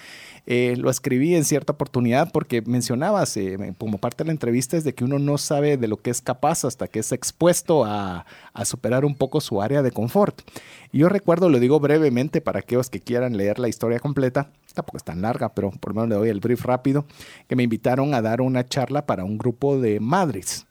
lo escribí en cierta oportunidad porque mencionabas eh, como parte de la entrevista es de que uno no sabe de lo que es capaz hasta que es expuesto a, superar un poco su área de confort. Yo recuerdo, lo digo brevemente para aquellos que quieran leer la historia completa, tampoco es tan larga, pero por lo menos le doy el brief rápido, que me invitaron a dar una charla para un grupo de madres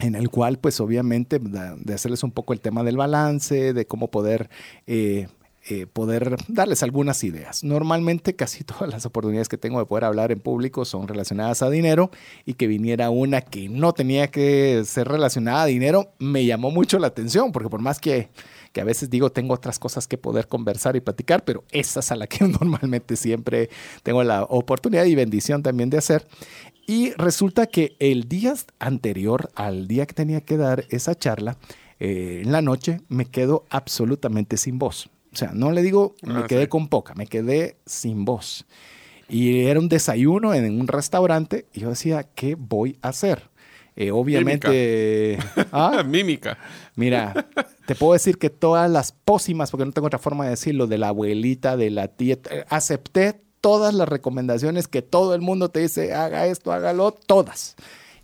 en el cual pues obviamente de hacerles un poco el tema del balance, de cómo poder, eh, eh, poder darles algunas ideas. Normalmente casi todas las oportunidades que tengo de poder hablar en público son relacionadas a dinero y que viniera una que no tenía que ser relacionada a dinero me llamó mucho la atención porque por más que que a veces digo tengo otras cosas que poder conversar y platicar, pero esa es a la que normalmente siempre tengo la oportunidad y bendición también de hacer. Y resulta que el día anterior al día que tenía que dar esa charla, eh, en la noche me quedo absolutamente sin voz. O sea, no le digo me ah, quedé con poca, me quedé sin voz. Y era un desayuno en un restaurante y yo decía, ¿qué voy a hacer? Eh, obviamente. Mímica. ¿Ah? Mímica. Mira, te puedo decir que todas las pócimas, porque no tengo otra forma de decirlo, de la abuelita, de la tía, eh, acepté todas las recomendaciones que todo el mundo te dice, haga esto, hágalo, todas.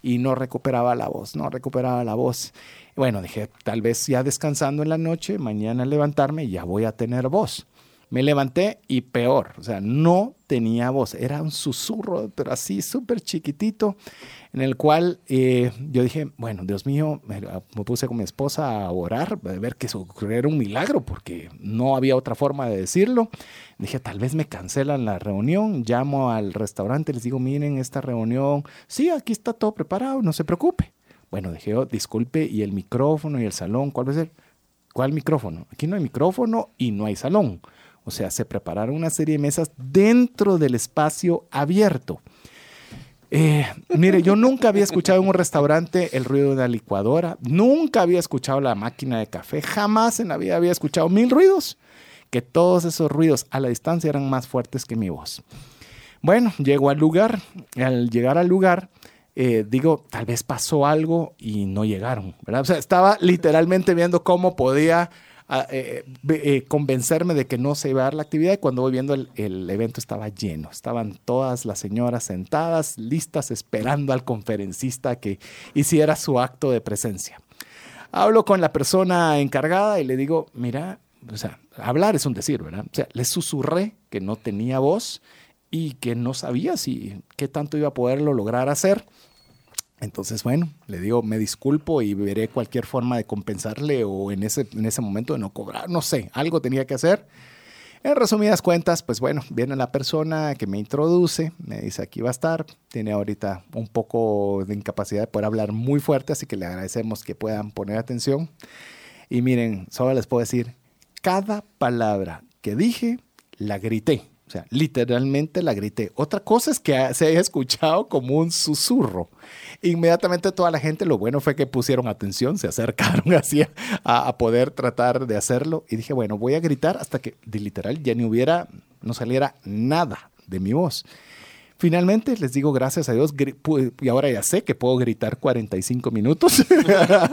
Y no recuperaba la voz, no recuperaba la voz. Bueno, dije, tal vez ya descansando en la noche, mañana levantarme, ya voy a tener voz. Me levanté y peor, o sea, no tenía voz, era un susurro, pero así súper chiquitito, en el cual eh, yo dije, bueno, Dios mío, me, puse con mi esposa a orar, a ver que ocurriera un milagro, porque no había otra forma de decirlo. Dije, tal vez me cancelan la reunión, llamo al restaurante, les digo, miren, esta reunión, sí, aquí está todo preparado, no se preocupe. Bueno, dije, oh, disculpe, ¿y el micrófono y el salón? ¿Cuál va a ser? ¿Cuál micrófono? Aquí no hay micrófono y no hay salón. O sea, se prepararon una serie de mesas dentro del espacio abierto. Eh, mire, yo nunca había escuchado en un restaurante el ruido de una licuadora, nunca había escuchado la máquina de café, jamás en la vida había escuchado mil ruidos, que todos esos ruidos a la distancia eran más fuertes que mi voz. Bueno, llego al lugar, al llegar al lugar, eh, digo, tal vez pasó algo y no llegaron, ¿verdad? O sea, estaba literalmente viendo cómo podía eh, eh, convencerme de que no se iba a dar la actividad y cuando voy viendo el, el, evento estaba lleno. Estaban todas las señoras sentadas, listas, esperando al conferencista que hiciera su acto de presencia. Hablo con la persona encargada y le digo, mira, o sea, hablar es un decir, ¿verdad? O sea, le susurré que no tenía voz que no sabía si qué tanto iba a poderlo lograr hacer. Entonces, bueno, le digo, me disculpo y veré cualquier forma de compensarle o en ese, en ese momento de no cobrar, no sé, algo tenía que hacer. En resumidas cuentas, pues bueno, viene la persona que me introduce, me dice aquí va a estar, tiene ahorita un poco de incapacidad de poder hablar muy fuerte, así que le agradecemos que puedan poner atención. Y miren, solo les puedo decir, cada palabra que dije, la grité. O sea, literalmente la grité. Otra cosa es que se haya escuchado como un susurro. Inmediatamente toda la gente, lo bueno fue que pusieron atención, se acercaron así a, poder tratar de hacerlo. Y dije, bueno, voy a gritar hasta que literal ya ni hubiera, no saliera nada de mi voz. Finalmente, les digo gracias a Dios, y ahora ya sé que puedo gritar 45 minutos.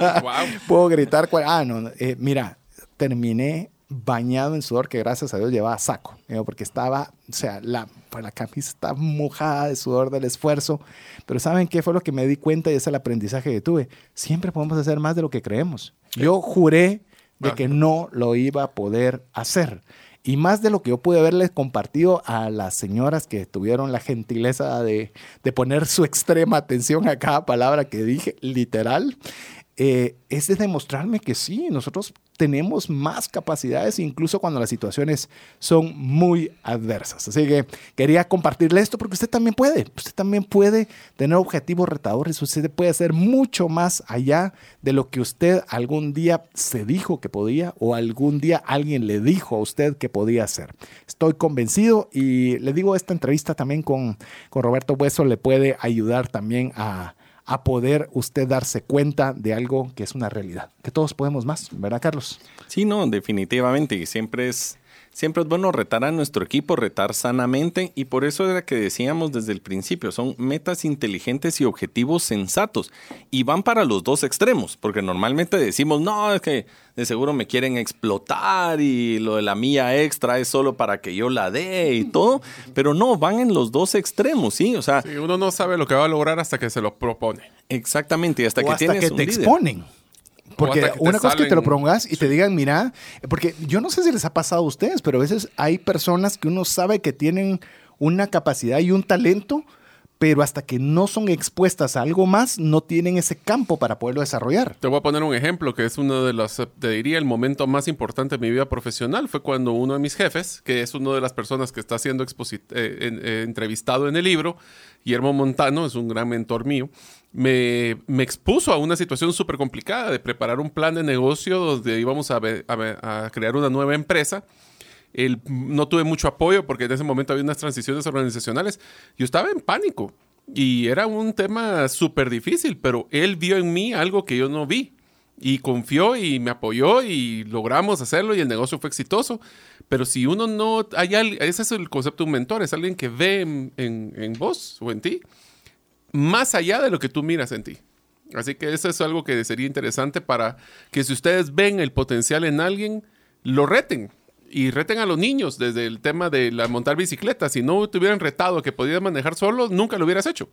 puedo gritar, ah, no, eh, mira, terminé bañado en sudor que gracias a Dios llevaba saco, porque estaba, o sea, la, la camisa estaba mojada de sudor del esfuerzo, pero ¿saben qué fue lo que me di cuenta y es el aprendizaje que tuve? Siempre podemos hacer más de lo que creemos. Yo juré de que no lo iba a poder hacer. Y más de lo que yo pude haberles compartido a las señoras que tuvieron la gentileza de, de poner su extrema atención a cada palabra que dije, literal, eh, es de demostrarme que sí, nosotros tenemos más capacidades incluso cuando las situaciones son muy adversas. Así que quería compartirle esto porque usted también puede, usted también puede tener objetivos retadores, usted puede hacer mucho más allá de lo que usted algún día se dijo que podía o algún día alguien le dijo a usted que podía hacer. Estoy convencido y le digo, esta entrevista también con, con Roberto Hueso le puede ayudar también a a poder usted darse cuenta de algo que es una realidad, que todos podemos más, ¿verdad, Carlos? Sí, no, definitivamente, y siempre es Siempre es bueno retar a nuestro equipo, retar sanamente y por eso era que decíamos desde el principio, son metas inteligentes y objetivos sensatos y van para los dos extremos, porque normalmente decimos, no, es que de seguro me quieren explotar y lo de la mía extra es solo para que yo la dé y todo, pero no, van en los dos extremos, ¿sí? O sea... uno no sabe lo que va a lograr hasta que se lo propone. Exactamente, y hasta que hasta que te exponen. Porque una cosa es que te lo propongas y te digan, mira, porque yo no sé si les ha pasado a ustedes, pero a veces hay personas que uno sabe que tienen una capacidad y un talento, pero hasta que no son expuestas a algo más, no tienen ese campo para poderlo desarrollar. Te voy a poner un ejemplo que es uno de los, te diría, el momento más importante de mi vida profesional. Fue cuando uno de mis jefes, que es una de las personas que está siendo eh, eh, entrevistado en el libro, Guillermo Montano, es un gran mentor mío, me, me expuso a una situación súper complicada de preparar un plan de negocio donde íbamos a, crear una nueva empresa. El, no tuve mucho apoyo porque en ese momento había unas transiciones organizacionales. Yo estaba en pánico y era un tema súper difícil, pero él vio en mí algo que yo no vi y confió y me apoyó y logramos hacerlo y el negocio fue exitoso. Pero si uno no, hay ese es el concepto de un mentor, es alguien que ve en, en vos o en ti más allá de lo que tú miras en ti. Así que eso es algo que sería interesante para que si ustedes ven el potencial en alguien, lo reten. Y reten a los niños desde el tema de la montar bicicleta. Si no te hubieran retado que podías manejar solo, nunca lo hubieras hecho.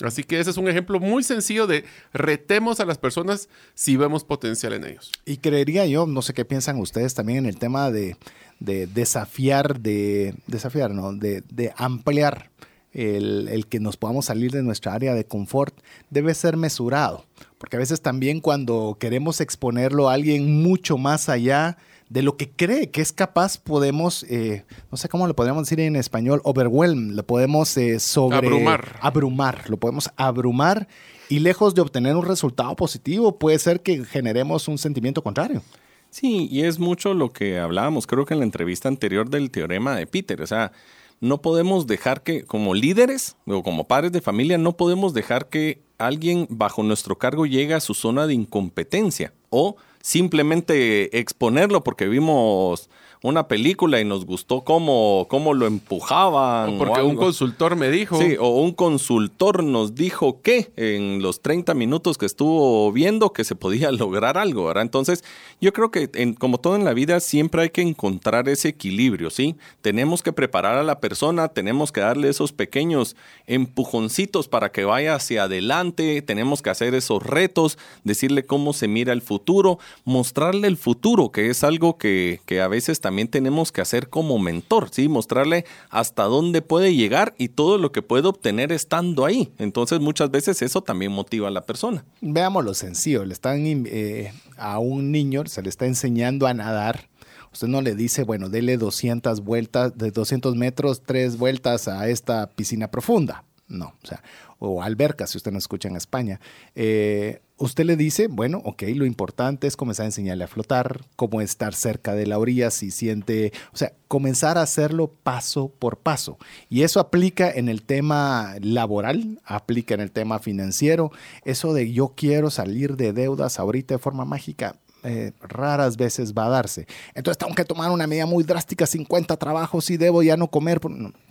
Así que ese es un ejemplo muy sencillo de retemos a las personas si vemos potencial en ellos. Y creería yo, no sé qué piensan ustedes también en el tema de, desafiar, de desafiar, no, de, de ampliar el, que nos podamos salir de nuestra área de confort debe ser mesurado, porque a veces también cuando queremos exponerlo a alguien mucho más allá de lo que cree que es capaz, podemos, eh, no sé cómo lo podemos decir en español, overwhelm, lo podemos eh, sobre... Abrumar. Abrumar, lo podemos abrumar y lejos de obtener un resultado positivo, puede ser que generemos un sentimiento contrario. Sí, y es mucho lo que hablábamos, creo que en la entrevista anterior del teorema de Peter, o sea, no podemos dejar que, como líderes o como padres de familia, no podemos dejar que alguien bajo nuestro cargo llegue a su zona de incompetencia o simplemente exponerlo porque vimos una película y nos gustó cómo, cómo lo empujaban. O porque un consultor me dijo. Sí, o un consultor nos dijo que en los 30 minutos que estuvo viendo que se podía lograr algo, ¿verdad? Entonces, yo creo que como todo en la vida siempre hay que encontrar ese equilibrio, ¿sí? Tenemos que preparar a la persona, tenemos que darle esos pequeños empujoncitos para que vaya hacia adelante, tenemos que hacer esos retos, decirle cómo se mira el futuro, mostrarle el futuro, que es algo que, que a veces también también tenemos que hacer como mentor, ¿sí? Mostrarle hasta dónde puede llegar y todo lo que puede obtener estando ahí. Entonces, muchas veces eso también motiva a la persona. Veamos lo sencillo. Le están eh, a un niño, se le está enseñando a nadar. Usted no le dice, bueno, dele 200 vueltas, de 200 metros, tres vueltas a esta piscina profunda. No, o sea, o alberca, si usted no escucha en España. Eh, usted le dice, bueno, ok, lo importante es comenzar a enseñarle a flotar, cómo estar cerca de la orilla si siente, o sea, comenzar a hacerlo paso por paso. Y eso aplica en el tema laboral, aplica en el tema financiero. Eso de yo quiero salir de deudas ahorita de forma mágica, eh, raras veces va a darse. Entonces tengo que tomar una medida muy drástica, 50 trabajos y debo ya no comer.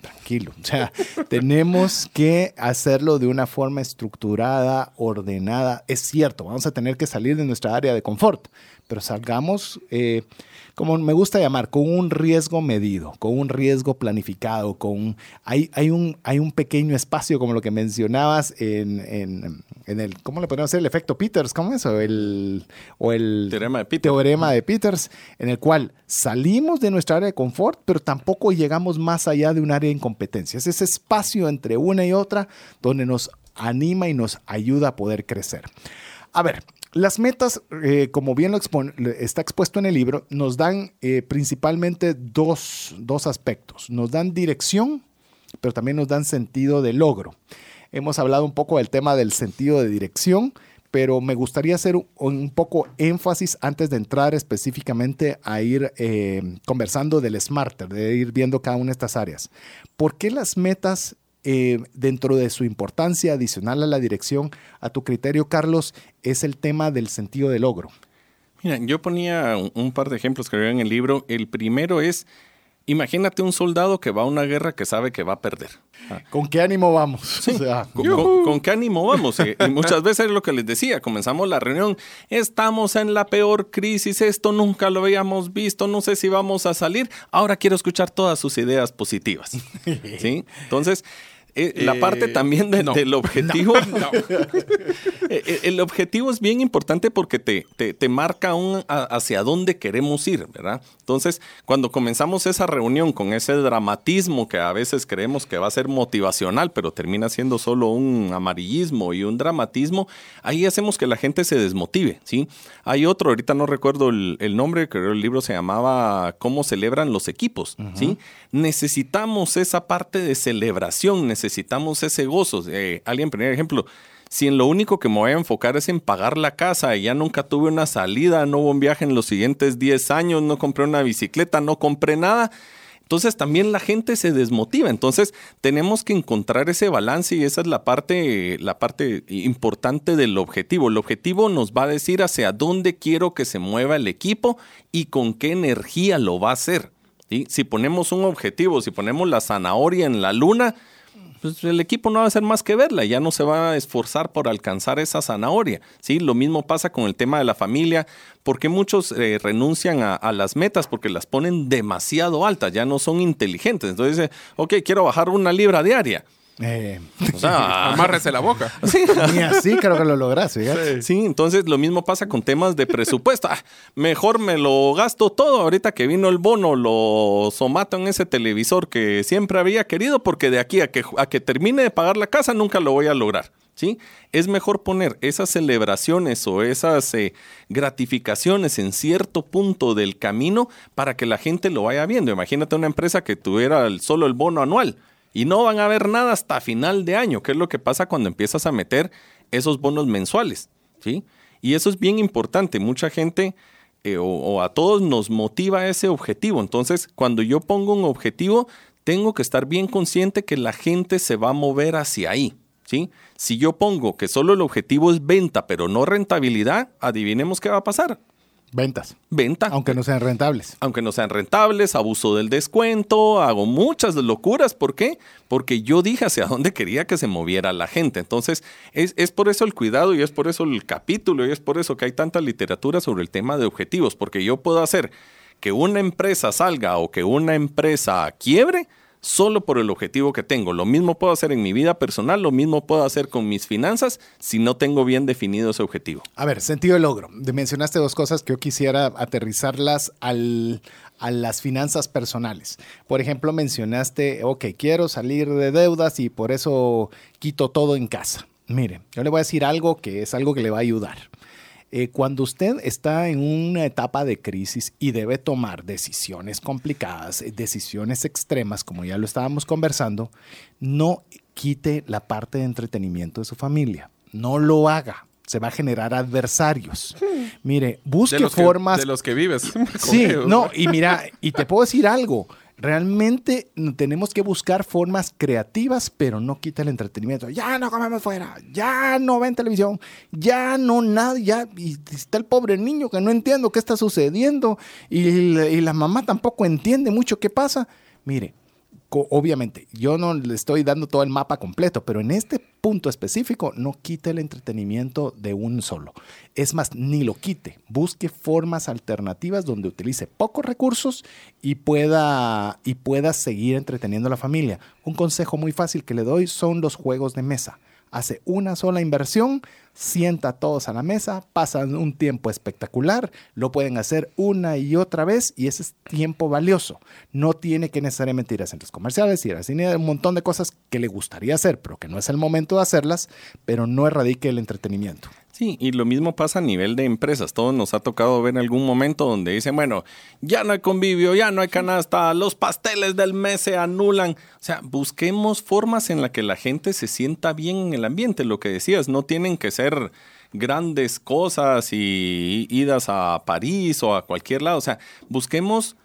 tranquilo, o sea, tenemos que hacerlo de una forma estructurada, ordenada. Es cierto, vamos a tener que salir de nuestra área de confort, pero salgamos... Eh, como me gusta llamar, con un riesgo medido, con un riesgo planificado, con hay, hay, un, hay un pequeño espacio, como lo que mencionabas en, en, el, ¿cómo le podemos hacer? El efecto Peters, ¿cómo es eso? El, o el teorema de, teorema de Peters, en el cual salimos de nuestra área de confort, pero tampoco llegamos más allá de un área de incompetencia. Es ese espacio entre una y otra donde nos anima y nos ayuda a poder crecer. A ver, las metas, eh, como bien lo está expuesto en el libro, nos dan eh, principalmente dos, dos aspectos. Nos dan dirección, pero también nos dan sentido de logro. Hemos hablado un poco del tema del sentido de dirección, pero me gustaría hacer un, poco énfasis antes de entrar específicamente a ir eh, conversando del Smarter, de ir viendo cada una de estas áreas. ¿Por qué las metas eh, dentro de su importancia adicional a la dirección, a tu criterio, Carlos, es el tema del sentido de logro? Mira, yo ponía un, par de ejemplos que veo en el libro. El primero es, imagínate un soldado que va a una guerra que sabe que va a perder. Ah. ¿Con qué ánimo vamos? con, qué ánimo vamos? Y, muchas veces es lo que les decía, comenzamos la reunión, estamos en la peor crisis, esto nunca lo habíamos visto, no sé si vamos a salir, ahora quiero escuchar todas sus ideas positivas. ¿Sí? Entonces, eh, la parte eh, también del objetivo. Eh, el objetivo es bien importante porque te, te, marca un, hacia dónde queremos ir, ¿verdad? Entonces, cuando comenzamos esa reunión con ese dramatismo que a veces creemos que va a ser motivacional, pero termina siendo solo un amarillismo y un dramatismo, ahí hacemos que la gente se desmotive, ¿sí? Hay otro, ahorita no recuerdo el, nombre, creo el libro se llamaba ¿Cómo celebran los equipos? ¿sí? Necesitamos esa parte de celebración, necesitamos ese gozo. Eh, alguien, por ejemplo, si en lo único que me voy a enfocar es en pagar la casa y ya nunca tuve una salida, no hubo un viaje en los siguientes 10 años, no compré una bicicleta, no compré nada, entonces también la gente se desmotiva. Entonces tenemos que encontrar ese balance y esa es la parte, la parte importante del objetivo. El objetivo nos va a decir hacia dónde quiero que se mueva el equipo y con qué energía lo va a hacer. Si ponemos un objetivo, si ponemos la zanahoria en la luna, pues el equipo no va a hacer más que verla, ya no se va a esforzar por alcanzar esa zanahoria. ¿sí? Lo mismo pasa con el tema de la familia, porque muchos eh, renuncian a, las metas porque las ponen demasiado altas, ya no son inteligentes. Entonces, ok, quiero bajar una libra diaria. Eh, o sea, amárrese la boca. Sí. Ni así creo que lo logras, Sí. entonces lo mismo pasa con temas de presupuesto. Ah, mejor me lo gasto todo ahorita que vino el bono, lo somato en ese televisor que siempre había querido, porque de aquí a que, a que termine de pagar la casa nunca lo voy a lograr. ¿Sí? Es mejor poner esas celebraciones o esas eh, gratificaciones en cierto punto del camino para que la gente lo vaya viendo. Imagínate una empresa que tuviera solo el bono anual y no van a ver nada hasta final de año, que es lo que pasa cuando empiezas a meter esos bonos mensuales, ¿sí? Y eso es bien importante. Mucha gente eh, o, a todos nos motiva ese objetivo. Entonces, cuando yo pongo un objetivo, tengo que estar bien consciente que la gente se va a mover hacia ahí, ¿sí? Si yo pongo que solo el objetivo es venta, pero no rentabilidad, adivinemos qué va a pasar. Ventas. Venta. Aunque no sean rentables. Aunque no sean rentables, abuso del descuento, hago muchas locuras. ¿Por qué? Porque yo dije hacia dónde quería que se moviera la gente. Entonces, es, es por eso el cuidado y es por eso el capítulo y es por eso que hay tanta literatura sobre el tema de objetivos. Porque yo puedo hacer que una empresa salga o que una empresa quiebre solo por el objetivo que tengo. Lo mismo puedo hacer en mi vida personal, lo mismo puedo hacer con mis finanzas si no tengo bien definido ese objetivo. A ver, sentido de logro. Mencionaste dos cosas que yo quisiera aterrizarlas a las finanzas personales. Por ejemplo, mencionaste, ok, quiero salir de deudas y por eso quito todo en casa. Mire, yo le voy a decir algo que es algo que le va a ayudar. Eh, cuando usted está en una etapa de crisis y debe tomar decisiones complicadas, eh, decisiones extremas, como ya lo estábamos conversando, no quite la parte de entretenimiento de su familia. No lo haga. Se va a generar adversarios. Mire, busque formas. de los que vives. Sí, no, y mira, y te puedo decir algo realmente tenemos que buscar formas creativas, pero no quita el entretenimiento. Ya no comemos fuera, ya no ven televisión, ya no nada, ya y está el pobre niño que no entiendo qué está sucediendo y, y la mamá tampoco entiende mucho qué pasa. Mire, obviamente, yo no le estoy dando todo el mapa completo, pero en este punto específico no quite el entretenimiento de un solo. Es más, ni lo quite. Busque formas alternativas donde utilice pocos recursos y pueda, y pueda seguir entreteniendo a la familia. Un consejo muy fácil que le doy son los juegos de mesa hace una sola inversión, sienta a todos a la mesa, pasan un tiempo espectacular, lo pueden hacer una y otra vez y ese es tiempo valioso. No tiene que necesariamente ir a centros comerciales, ir a cine, un montón de cosas que le gustaría hacer, pero que no es el momento de hacerlas, pero no erradique el entretenimiento. Sí, y lo mismo pasa a nivel de empresas. Todos nos ha tocado ver algún momento donde dicen, bueno, ya no hay convivio, ya no hay canasta, los pasteles del mes se anulan. O sea, busquemos formas en las que la gente se sienta bien en el ambiente. Lo que decías, no tienen que ser grandes cosas y idas a París o a cualquier lado. O sea, busquemos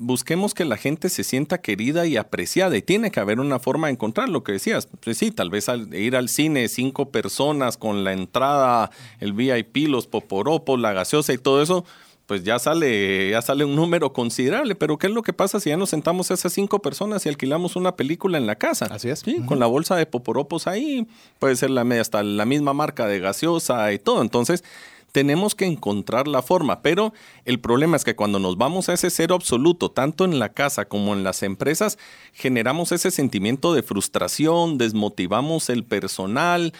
busquemos que la gente se sienta querida y apreciada y tiene que haber una forma de encontrar lo que decías. Pues sí, tal vez ir al cine cinco personas con la entrada, el VIP, los poporopos, la gaseosa y todo eso, pues ya sale, ya sale un número considerable. Pero ¿qué es lo que pasa si ya nos sentamos esas cinco personas y alquilamos una película en la casa? Así es. Sí, con la bolsa de poporopos ahí, puede ser la, hasta la misma marca de gaseosa y todo. Entonces, tenemos que encontrar la forma, pero el problema es que cuando nos vamos a ese cero absoluto, tanto en la casa como en las empresas, generamos ese sentimiento de frustración, desmotivamos el personal,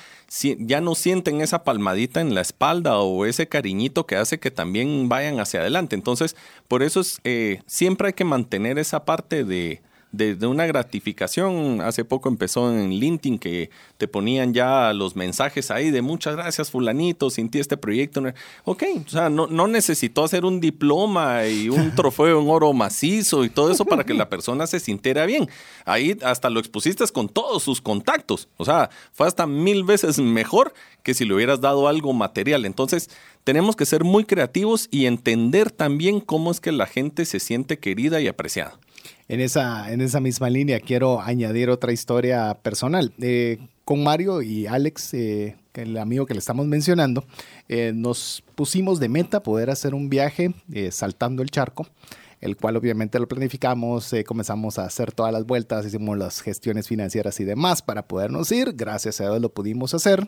ya no sienten esa palmadita en la espalda o ese cariñito que hace que también vayan hacia adelante. Entonces, por eso es, eh, siempre hay que mantener esa parte de, de, una gratificación. Hace poco empezó en LinkedIn que te ponían ya los mensajes ahí de muchas gracias fulanito, sin ti este proyecto. Ok, o sea, no, no necesitó hacer un diploma y un trofeo en oro macizo y todo eso para que la persona se sintiera bien. Ahí hasta lo expusiste con todos sus contactos. O sea, fue hasta mil veces mejor que si le hubieras dado algo material. Entonces, tenemos que ser muy creativos y entender también cómo es que la gente se siente querida y apreciada. En esa, en esa misma línea quiero añadir otra historia personal. Eh, con Mario y Alex, eh, el amigo que le estamos mencionando, eh, nos pusimos de meta poder hacer un viaje saltando el charco el cual obviamente lo planificamos, eh, comenzamos a hacer todas las vueltas, hicimos las gestiones financieras y demás para podernos ir, gracias a Dios lo pudimos hacer,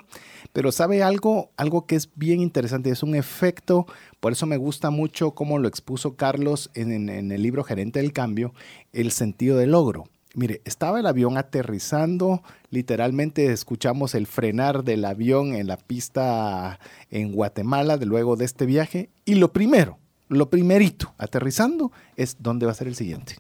pero sabe algo, algo que es bien interesante, es un efecto, por eso me gusta mucho cómo lo expuso Carlos en, en el libro Gerente del Cambio, el sentido del logro. Mire, estaba el avión aterrizando, literalmente escuchamos el frenar del avión en la pista en Guatemala de luego de este viaje y lo primero lo primerito, aterrizando, es dónde va a ser el siguiente.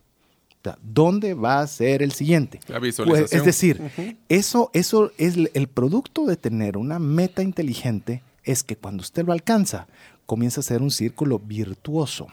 ¿Dónde va a ser el siguiente? La visualización. Pues, es decir, eso, eso es el producto de tener una meta inteligente, es que cuando usted lo alcanza, comienza a ser un círculo virtuoso,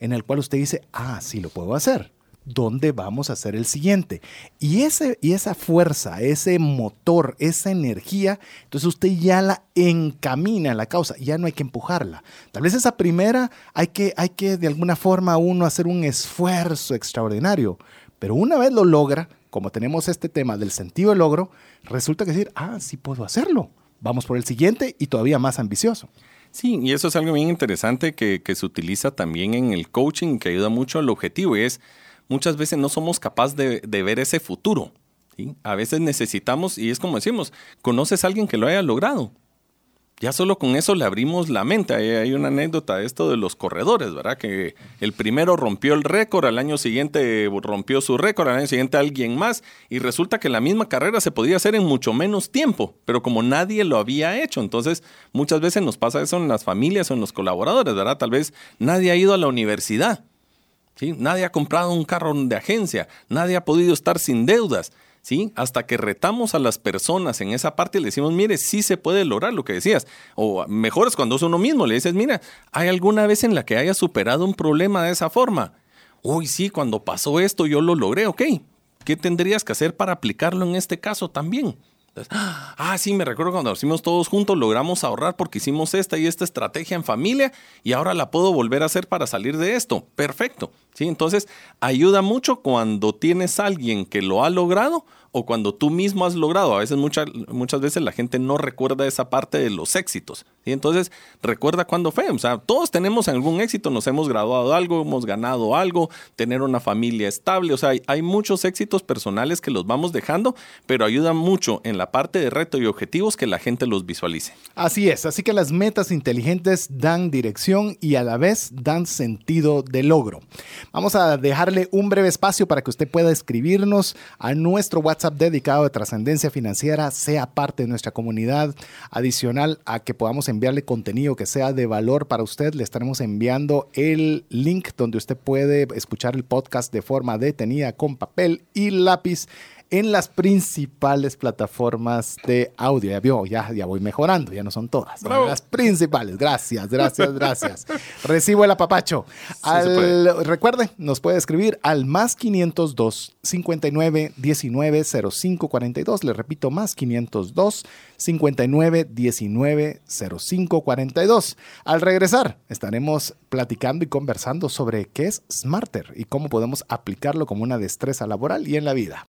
en el cual usted dice, ah, sí lo puedo hacer dónde vamos a hacer el siguiente. Y, ese, y esa fuerza, ese motor, esa energía, entonces usted ya la encamina en la causa, ya no hay que empujarla. Tal vez esa primera hay que, hay que de alguna forma uno hacer un esfuerzo extraordinario, pero una vez lo logra, como tenemos este tema del sentido de logro, resulta que decir, ah, sí puedo hacerlo. Vamos por el siguiente y todavía más ambicioso. Sí, y eso es algo bien interesante que, que se utiliza también en el coaching, que ayuda mucho al objetivo, y es muchas veces no somos capaces de, ver ese futuro. A veces necesitamos, y es como decimos, conoces a alguien que lo haya logrado. Ya solo con eso le abrimos la mente. Hay, una anécdota de esto de los corredores, ¿verdad? Que el primero rompió el récord, al año siguiente rompió su récord, al año siguiente alguien más, y resulta que la misma carrera se podía hacer en mucho menos tiempo, pero como nadie lo había hecho, entonces muchas veces nos pasa eso en las familias o en los colaboradores, ¿verdad? Tal vez nadie ha ido a la universidad Nadie ha comprado un carro de agencia, nadie ha podido estar sin deudas. ¿Sí? Hasta que retamos a las personas en esa parte y le decimos, mire, sí se puede lograr lo que decías. O mejor es cuando es uno mismo, le dices, mira, ¿hay alguna vez en la que haya superado un problema de esa forma? Uy, sí, cuando pasó esto yo lo logré, ok. ¿Qué tendrías que hacer para aplicarlo en este caso también? Ah, sí, me recuerdo cuando lo hicimos todos juntos, logramos ahorrar porque hicimos esta y esta estrategia en familia y ahora la puedo volver a hacer para salir de esto. Perfecto. ¿Sí? Entonces, ayuda mucho cuando tienes alguien que lo ha logrado o cuando tú mismo has logrado. A veces, muchas, muchas veces la gente no recuerda esa parte de los éxitos. ¿sí? Entonces, recuerda cuándo fue. O sea, todos tenemos algún éxito, nos hemos graduado algo, hemos ganado algo, tener una familia estable. O sea, hay, hay muchos éxitos personales que los vamos dejando, pero ayuda mucho en la parte de reto y objetivos que la gente los visualice. Así es, así que las metas inteligentes dan dirección y a la vez dan sentido de logro. Vamos a dejarle un breve espacio para que usted pueda escribirnos a nuestro WhatsApp dedicado de trascendencia financiera sea parte de nuestra comunidad. Adicional a que podamos enviarle contenido que sea de valor para usted, le estaremos enviando el link donde usted puede escuchar el podcast de forma detenida con papel y lápiz en las principales plataformas de audio. Ya vio, ya, ya voy mejorando, ya no son todas. Son las principales. Gracias, gracias, gracias. Recibo el apapacho. Al, recuerde, nos puede escribir al más 502 59 19 05 42. Le repito, más 502 59 19 05 42. Al regresar, estaremos platicando y conversando sobre qué es Smarter y cómo podemos aplicarlo como una destreza laboral y en la vida.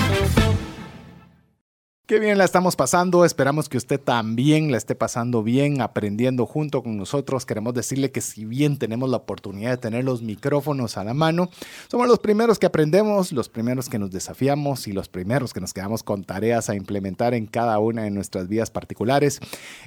Qué bien la estamos pasando, esperamos que usted también la esté pasando bien, aprendiendo junto con nosotros. Queremos decirle que si bien tenemos la oportunidad de tener los micrófonos a la mano, somos los primeros que aprendemos, los primeros que nos desafiamos y los primeros que nos quedamos con tareas a implementar en cada una de nuestras vías particulares.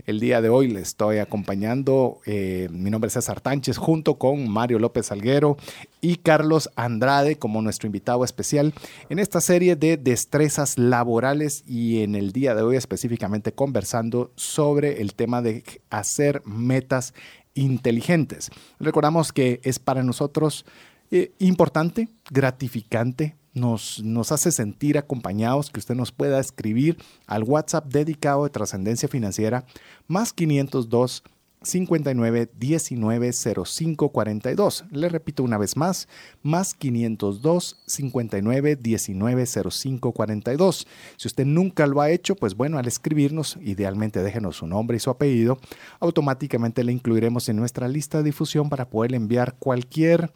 El día de hoy le estoy acompañando, eh, mi nombre es César Tánchez, junto con Mario López Alguero y Carlos Andrade como nuestro invitado especial en esta serie de destrezas laborales y en el día de hoy específicamente conversando sobre el tema de hacer metas inteligentes. Recordamos que es para nosotros eh, importante, gratificante, nos, nos, hace sentir acompañados, que usted nos pueda escribir al WhatsApp dedicado de trascendencia financiera más 502 59 19 05 42. Le repito una vez más, más 502 59 19 05 42. Si usted nunca lo ha hecho, pues bueno, al escribirnos, idealmente déjenos su nombre y su apellido, automáticamente le incluiremos en nuestra lista de difusión para poder enviar cualquier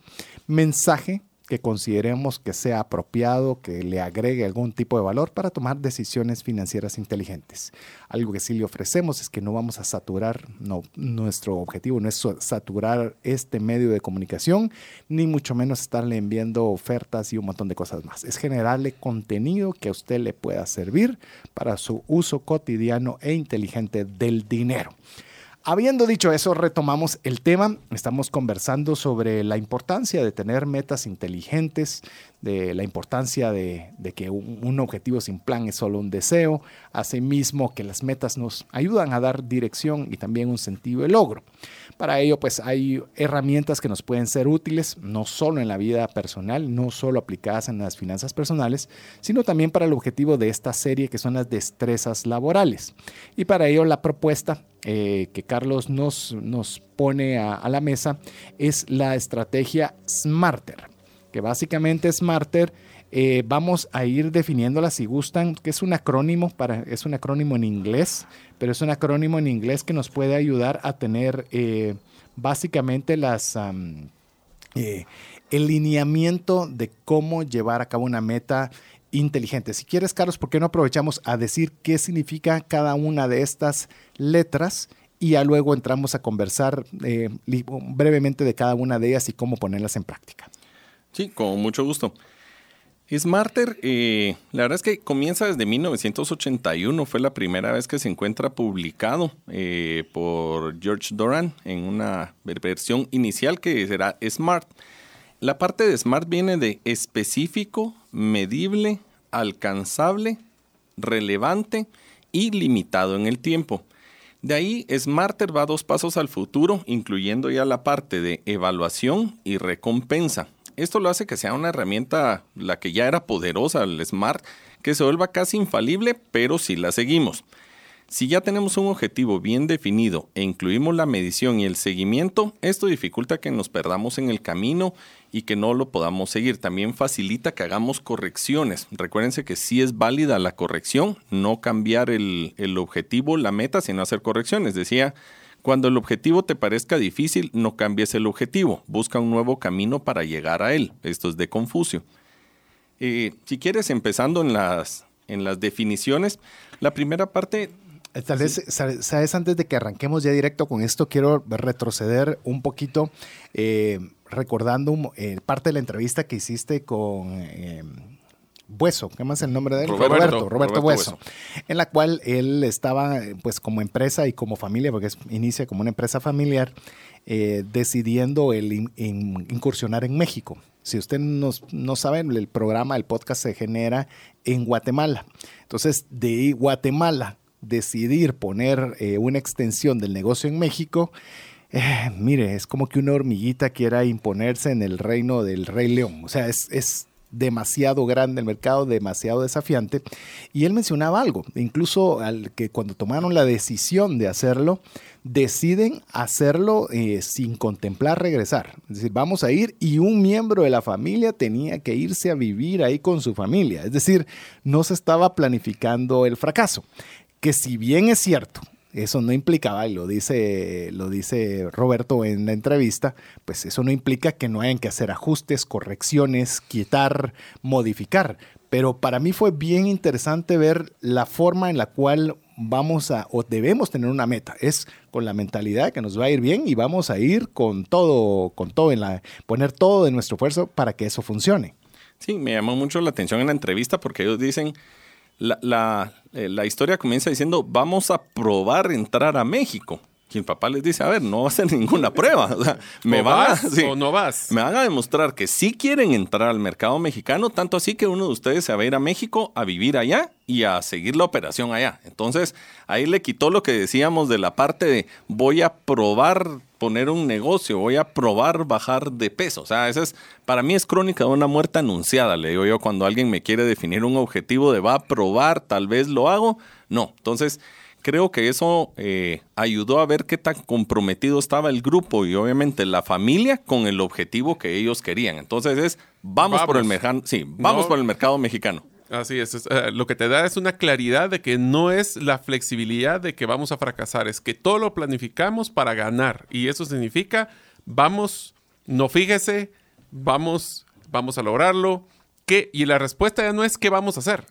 mensaje que consideremos que sea apropiado, que le agregue algún tipo de valor para tomar decisiones financieras inteligentes. Algo que sí le ofrecemos es que no vamos a saturar, nuestro objetivo no es saturar este medio de comunicación, ni mucho menos estarle enviando ofertas y un montón de cosas más. Es generarle contenido que a usted le pueda servir para su uso cotidiano e inteligente del dinero. Habiendo dicho eso, retomamos el tema. Estamos conversando sobre la importancia de tener metas inteligentes, de la importancia de, que un, objetivo sin plan es solo un deseo, asimismo que las metas nos ayudan a dar dirección y también un sentido de logro. Para ello, pues hay herramientas que nos pueden ser útiles, no solo en la vida personal, no solo aplicadas en las finanzas personales, sino también para el objetivo de esta serie que son las destrezas laborales. Y para ello la propuesta eh, que Carlos nos, nos pone a, la mesa es la estrategia Smarter, que básicamente Smarter eh, vamos a ir definiéndola si gustan, que es un acrónimo, para, es un acrónimo en inglés, pero es un acrónimo en inglés que nos puede ayudar a tener eh, básicamente las, el lineamiento de cómo llevar a cabo una meta inteligente. Si quieres, Carlos, ¿por qué no aprovechamos a decir qué significa cada una de estas letras y ya luego entramos a conversar brevemente de cada una de ellas y cómo ponerlas en práctica? Sí, con mucho gusto. Smarter, eh, la verdad es que comienza desde 1981, fue la primera vez que se encuentra publicado eh, por George Doran en una versión inicial que será Smart. La parte de SMART viene de específico, medible, alcanzable, relevante y limitado en el tiempo. De ahí, Smarter va dos pasos al futuro, incluyendo ya la parte de evaluación y recompensa. Esto lo hace que sea una herramienta, la que ya era poderosa, el Smart, que se vuelva casi infalible, pero si la seguimos. Si ya tenemos un objetivo bien definido e incluimos la medición y el seguimiento, esto dificulta que nos perdamos en el camino y que no lo podamos seguir. También facilita que hagamos correcciones. Recuérdense que sí es válida la corrección, no cambiar el, objetivo, la meta, sino hacer correcciones. Decía, cuando el objetivo te parezca difícil, no cambies el objetivo, busca un nuevo camino para llegar a él. Esto es de Confucio. Eh, si quieres, empezando en las, en las definiciones, la primera parte Tal vez, sabes, antes de que arranquemos ya directo con esto, quiero retroceder un poquito, eh, recordando eh, parte de la entrevista que hiciste con eh, Bueso, ¿qué más es el nombre de él? Roberto, Roberto, Roberto Bueso, en la cual él estaba pues como empresa y como familia, porque es- inicia como una empresa familiar, eh, decidiendo el in- in- incursionar en México. Si usted no, no sabe, el programa, el podcast se genera en Guatemala. Entonces, de Guatemala decidir poner eh, una extensión del negocio en México, eh, mire, es como que una hormiguita quiera imponerse en el reino del Rey León. O sea, es, es demasiado grande el mercado, demasiado desafiante. Y él mencionaba algo, incluso al que cuando tomaron la decisión de hacerlo, deciden hacerlo eh, sin contemplar regresar. Es decir, vamos a ir y un miembro de la familia tenía que irse a vivir ahí con su familia. Es decir, no se estaba planificando el fracaso. Que si bien es cierto, eso no implicaba, y lo dice, lo dice Roberto en la entrevista, pues eso no implica que no hayan que hacer ajustes, correcciones, quitar, modificar. Pero para mí fue bien interesante ver la forma en la cual vamos a, o debemos tener una meta. Es con la mentalidad que nos va a ir bien y vamos a ir con todo, con todo en la, poner todo de nuestro esfuerzo para que eso funcione. Sí, me llamó mucho la atención en la entrevista porque ellos dicen, la, la, eh, la historia comienza diciendo, vamos a probar entrar a México. Y el papá les dice, a ver, no va a hacer ninguna prueba. O sea, me ¿O van a- vas sí. o no vas? Me van a demostrar que sí quieren entrar al mercado mexicano, tanto así que uno de ustedes se va a ir a México a vivir allá y a seguir la operación allá. Entonces, ahí le quitó lo que decíamos de la parte de voy a probar poner un negocio, voy a probar bajar de peso. O sea, esa es, para mí es crónica de una muerte anunciada, le digo yo, cuando alguien me quiere definir un objetivo de va a probar, tal vez lo hago. No, entonces creo que eso eh, ayudó a ver qué tan comprometido estaba el grupo y obviamente la familia con el objetivo que ellos querían. Entonces es, vamos, por el mercado, sí, vamos No. por el mercado mexicano. Así es, eh, lo que te da es una claridad de que no es la flexibilidad de que vamos a fracasar, es que todo lo planificamos para ganar y eso significa vamos, no fíjese, vamos, vamos a lograrlo, ¿qué? Y la respuesta ya no es qué vamos a hacer,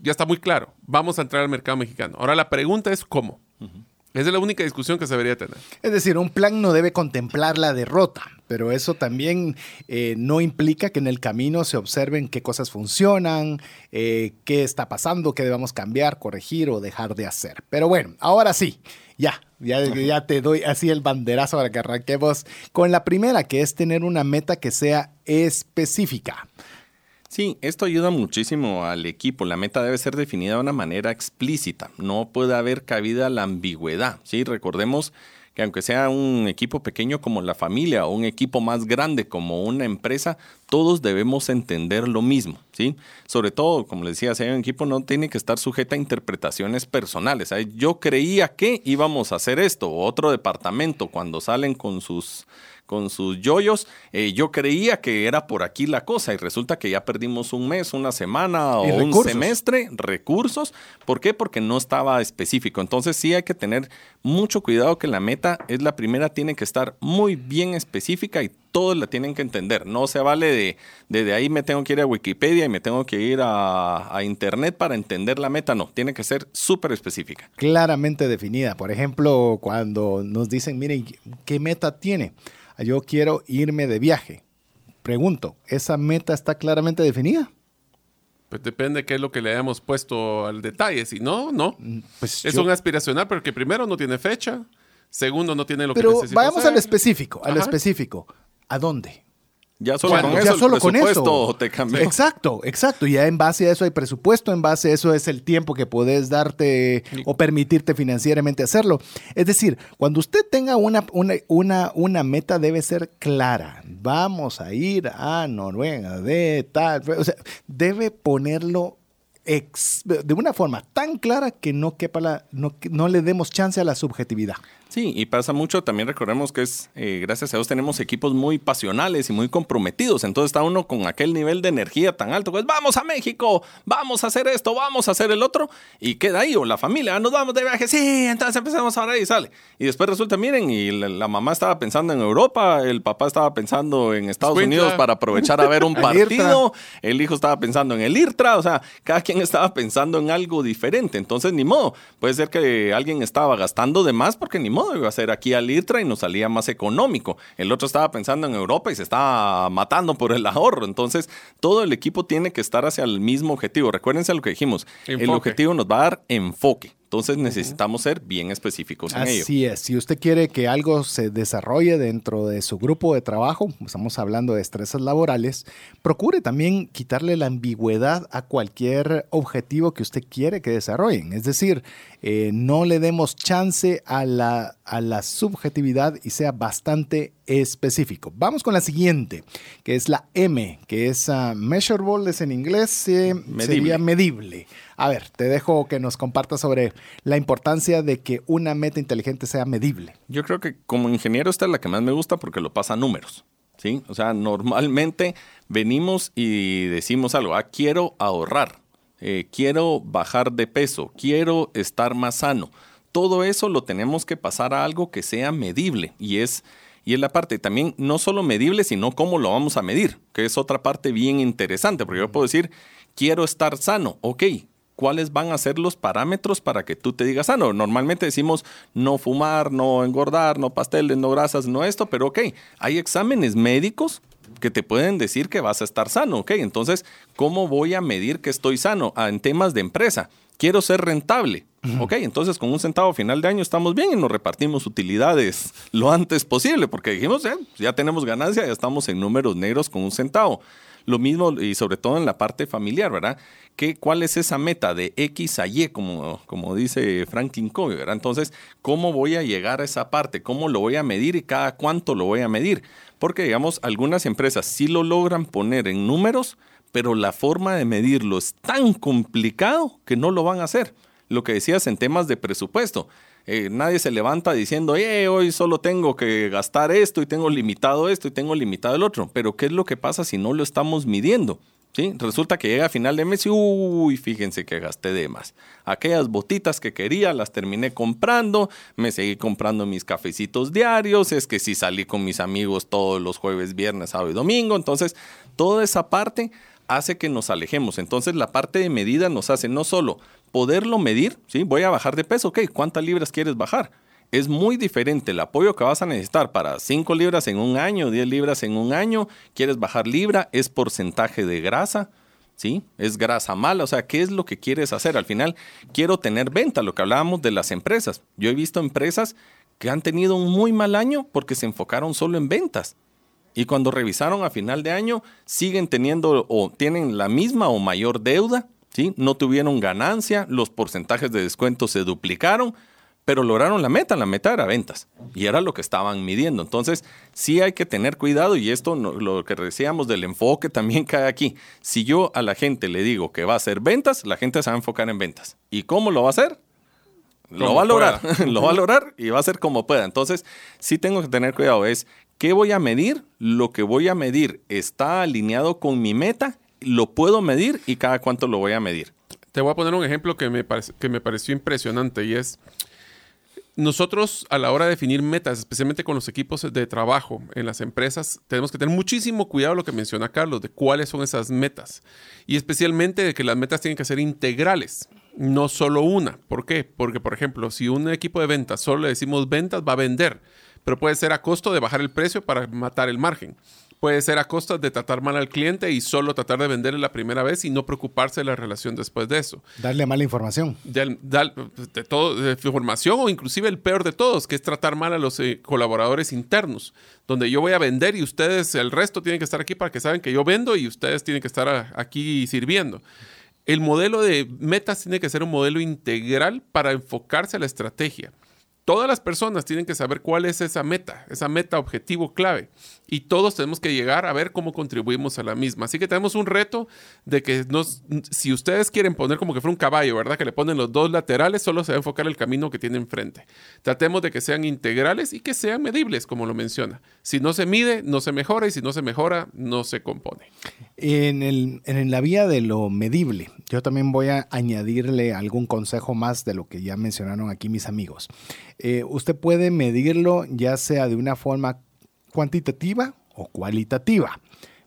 ya está muy claro, vamos a entrar al mercado mexicano. Ahora la pregunta es cómo. Esa es la única discusión que se debería tener. Es decir, un plan no debe contemplar la derrota, pero eso también eh, no implica que en el camino se observen qué cosas funcionan, eh, qué está pasando, qué debemos cambiar, corregir o dejar de hacer. Pero bueno, ahora sí, ya, ya, ya te doy así el banderazo para que arranquemos con la primera, que es tener una meta que sea específica. Sí, esto ayuda muchísimo al equipo. La meta debe ser definida de una manera explícita. No puede haber cabida a la ambigüedad. Sí, recordemos que aunque sea un equipo pequeño como la familia o un equipo más grande como una empresa, todos debemos entender lo mismo, ¿sí? Sobre todo, como les decía, si hay un equipo no tiene que estar sujeta a interpretaciones personales. ¿sabes? Yo creía que íbamos a hacer esto, o otro departamento cuando salen con sus con sus yoyos, eh, yo creía que era por aquí la cosa y resulta que ya perdimos un mes, una semana o un semestre, recursos. ¿Por qué? Porque no estaba específico. Entonces sí hay que tener mucho cuidado que la meta es la primera, tiene que estar muy bien específica y todos la tienen que entender. No se vale de, de, ahí me tengo que ir a Wikipedia y me tengo que ir a, a Internet para entender la meta. No, tiene que ser súper específica. claramente definida. Por ejemplo, cuando nos dicen, miren, ¿qué meta tiene? Yo quiero irme de viaje. Pregunto, ¿esa meta está claramente definida? Pues depende qué es lo que le hayamos puesto al detalle. Si no, no. Pues Es yo- un aspiracional porque primero no tiene fecha, segundo no tiene lo que Pero necesita vayamos hacer. al específico, al Ajá. específico. ¿A dónde? Ya solo ¿Cuándo? con Ya eso solo el con eso. te cambió. Exacto, exacto. Ya en base a eso hay presupuesto, en base a eso es el tiempo que puedes darte o permitirte financieramente hacerlo. Es decir, cuando usted tenga una, una, una, una meta debe ser clara. Vamos a ir a Noruega de tal. O sea, debe ponerlo ex- de una forma tan clara que no quepa la, no, no le demos chance a la subjetividad. Sí, y pasa mucho, también recordemos que es, eh, gracias a Dios tenemos equipos muy pasionales y muy comprometidos, entonces está uno con aquel nivel de energía tan alto, pues vamos a México, vamos a hacer esto, vamos a hacer el otro, y queda ahí, o la familia, "Ah, nos vamos de viaje, sí, entonces empezamos ahora y sale. Y después resulta, miren, y la, la mamá estaba pensando en Europa, el papá estaba pensando en Estados. Unidos para aprovechar a ver un partido, el hijo estaba pensando en el IRTRA, o sea, cada quien quien estaba pensando en algo diferente. Entonces, ni modo. Puede ser que alguien estaba gastando de más porque ni modo iba a ser aquí a Litra y nos salía más económico. El otro estaba pensando en Europa y se estaba matando por el ahorro. Entonces, todo el equipo tiene que estar hacia el mismo objetivo. Recuérdense lo que dijimos. El objetivo nos va a dar enfoque. Entonces necesitamos ser bien específicos en ello. Así es. Si usted quiere que algo se desarrolle dentro de su grupo de trabajo, estamos hablando de estresas laborales, procure también quitarle la ambigüedad a cualquier objetivo que usted quiere que desarrollen. Es decir, eh, no le demos chance a la, a la subjetividad y sea bastante específico. Vamos con la siguiente, que es la M, que es uh, measurable, es en inglés, eh, medible. sería medible. A ver, te dejo que nos compartas sobre la importancia de que una meta inteligente sea medible. Yo creo que como ingeniero esta es la que más me gusta porque lo pasa a números. ¿sí? O sea, normalmente venimos y decimos algo, ah, quiero ahorrar, eh, quiero bajar de peso, quiero estar más sano. Todo eso lo tenemos que pasar a algo que sea medible y es y es la parte también no solo medible, sino cómo lo vamos a medir, que es otra parte bien interesante, porque yo puedo decir, quiero estar sano, ok, cuáles van a ser los parámetros para que tú te digas sano. Normalmente decimos no fumar, no engordar, no pasteles, no grasas, no esto, pero ok, hay exámenes médicos que te pueden decir que vas a estar sano, ok. Entonces, ¿cómo voy a medir que estoy sano? Ah, en temas de empresa. Quiero ser rentable. Ok, entonces con un centavo final de año estamos bien y nos repartimos utilidades lo antes posible, porque dijimos, eh, ya tenemos ganancia, ya estamos en números negros con un centavo. Lo mismo y sobre todo en la parte familiar, ¿verdad? ¿Qué, ¿Cuál es esa meta de X a Y, como, como dice Franklin Covey, ¿verdad? Entonces, ¿cómo voy a llegar a esa parte? ¿Cómo lo voy a medir y cada cuánto lo voy a medir? Porque, digamos, algunas empresas sí lo logran poner en números, pero la forma de medirlo es tan complicado que no lo van a hacer. Lo que decías en temas de presupuesto. Eh, nadie se levanta diciendo, eh, hoy solo tengo que gastar esto y tengo limitado esto y tengo limitado el otro. Pero ¿qué es lo que pasa si no lo estamos midiendo? ¿Sí? Resulta que llega a final de mes y, uy, fíjense que gasté de más. Aquellas botitas que quería las terminé comprando, me seguí comprando mis cafecitos diarios, es que sí salí con mis amigos todos los jueves, viernes, sábado y domingo. Entonces, toda esa parte hace que nos alejemos. Entonces, la parte de medida nos hace no solo poderlo medir, ¿sí? Voy a bajar de peso, ok, ¿cuántas libras quieres bajar? Es muy diferente el apoyo que vas a necesitar para 5 libras en un año, 10 libras en un año, quieres bajar libra, es porcentaje de grasa, ¿sí? Es grasa mala, o sea, ¿qué es lo que quieres hacer? Al final, quiero tener venta, lo que hablábamos de las empresas. Yo he visto empresas que han tenido un muy mal año porque se enfocaron solo en ventas. Y cuando revisaron a final de año, siguen teniendo o tienen la misma o mayor deuda ¿sí? No tuvieron ganancia, los porcentajes de descuento se duplicaron, pero lograron la meta, la meta era ventas y era lo que estaban midiendo. Entonces, sí hay que tener cuidado y esto, lo que decíamos del enfoque también cae aquí. Si yo a la gente le digo que va a hacer ventas, la gente se va a enfocar en ventas. ¿Y cómo lo va a hacer? Lo va a lograr, lo va a lograr y va a ser como pueda. Entonces, sí tengo que tener cuidado. Es, ¿qué voy a medir? Lo que voy a medir está alineado con mi meta lo puedo medir y cada cuánto lo voy a medir. Te voy a poner un ejemplo que me, que me pareció impresionante y es, nosotros a la hora de definir metas, especialmente con los equipos de trabajo en las empresas, tenemos que tener muchísimo cuidado lo que menciona Carlos, de cuáles son esas metas. Y especialmente de que las metas tienen que ser integrales, no solo una. ¿Por qué? Porque, por ejemplo, si un equipo de ventas solo le decimos ventas, va a vender, pero puede ser a costo de bajar el precio para matar el margen. Puede ser a costa de tratar mal al cliente y solo tratar de venderle la primera vez y no preocuparse de la relación después de eso. Darle mala información. De, de, todo, de información o inclusive el peor de todos, que es tratar mal a los eh, colaboradores internos, donde yo voy a vender y ustedes, el resto tienen que estar aquí para que saben que yo vendo y ustedes tienen que estar aquí sirviendo. El modelo de metas tiene que ser un modelo integral para enfocarse a la estrategia. Todas las personas tienen que saber cuál es esa meta, esa meta objetivo clave. Y todos tenemos que llegar a ver cómo contribuimos a la misma. Así que tenemos un reto de que nos, si ustedes quieren poner como que fuera un caballo, ¿verdad? Que le ponen los dos laterales, solo se va a enfocar el camino que tiene enfrente. Tratemos de que sean integrales y que sean medibles, como lo menciona. Si no se mide, no se mejora y si no se mejora, no se compone. En, el, en la vía de lo medible, yo también voy a añadirle algún consejo más de lo que ya mencionaron aquí mis amigos. Eh, usted puede medirlo ya sea de una forma cuantitativa o cualitativa.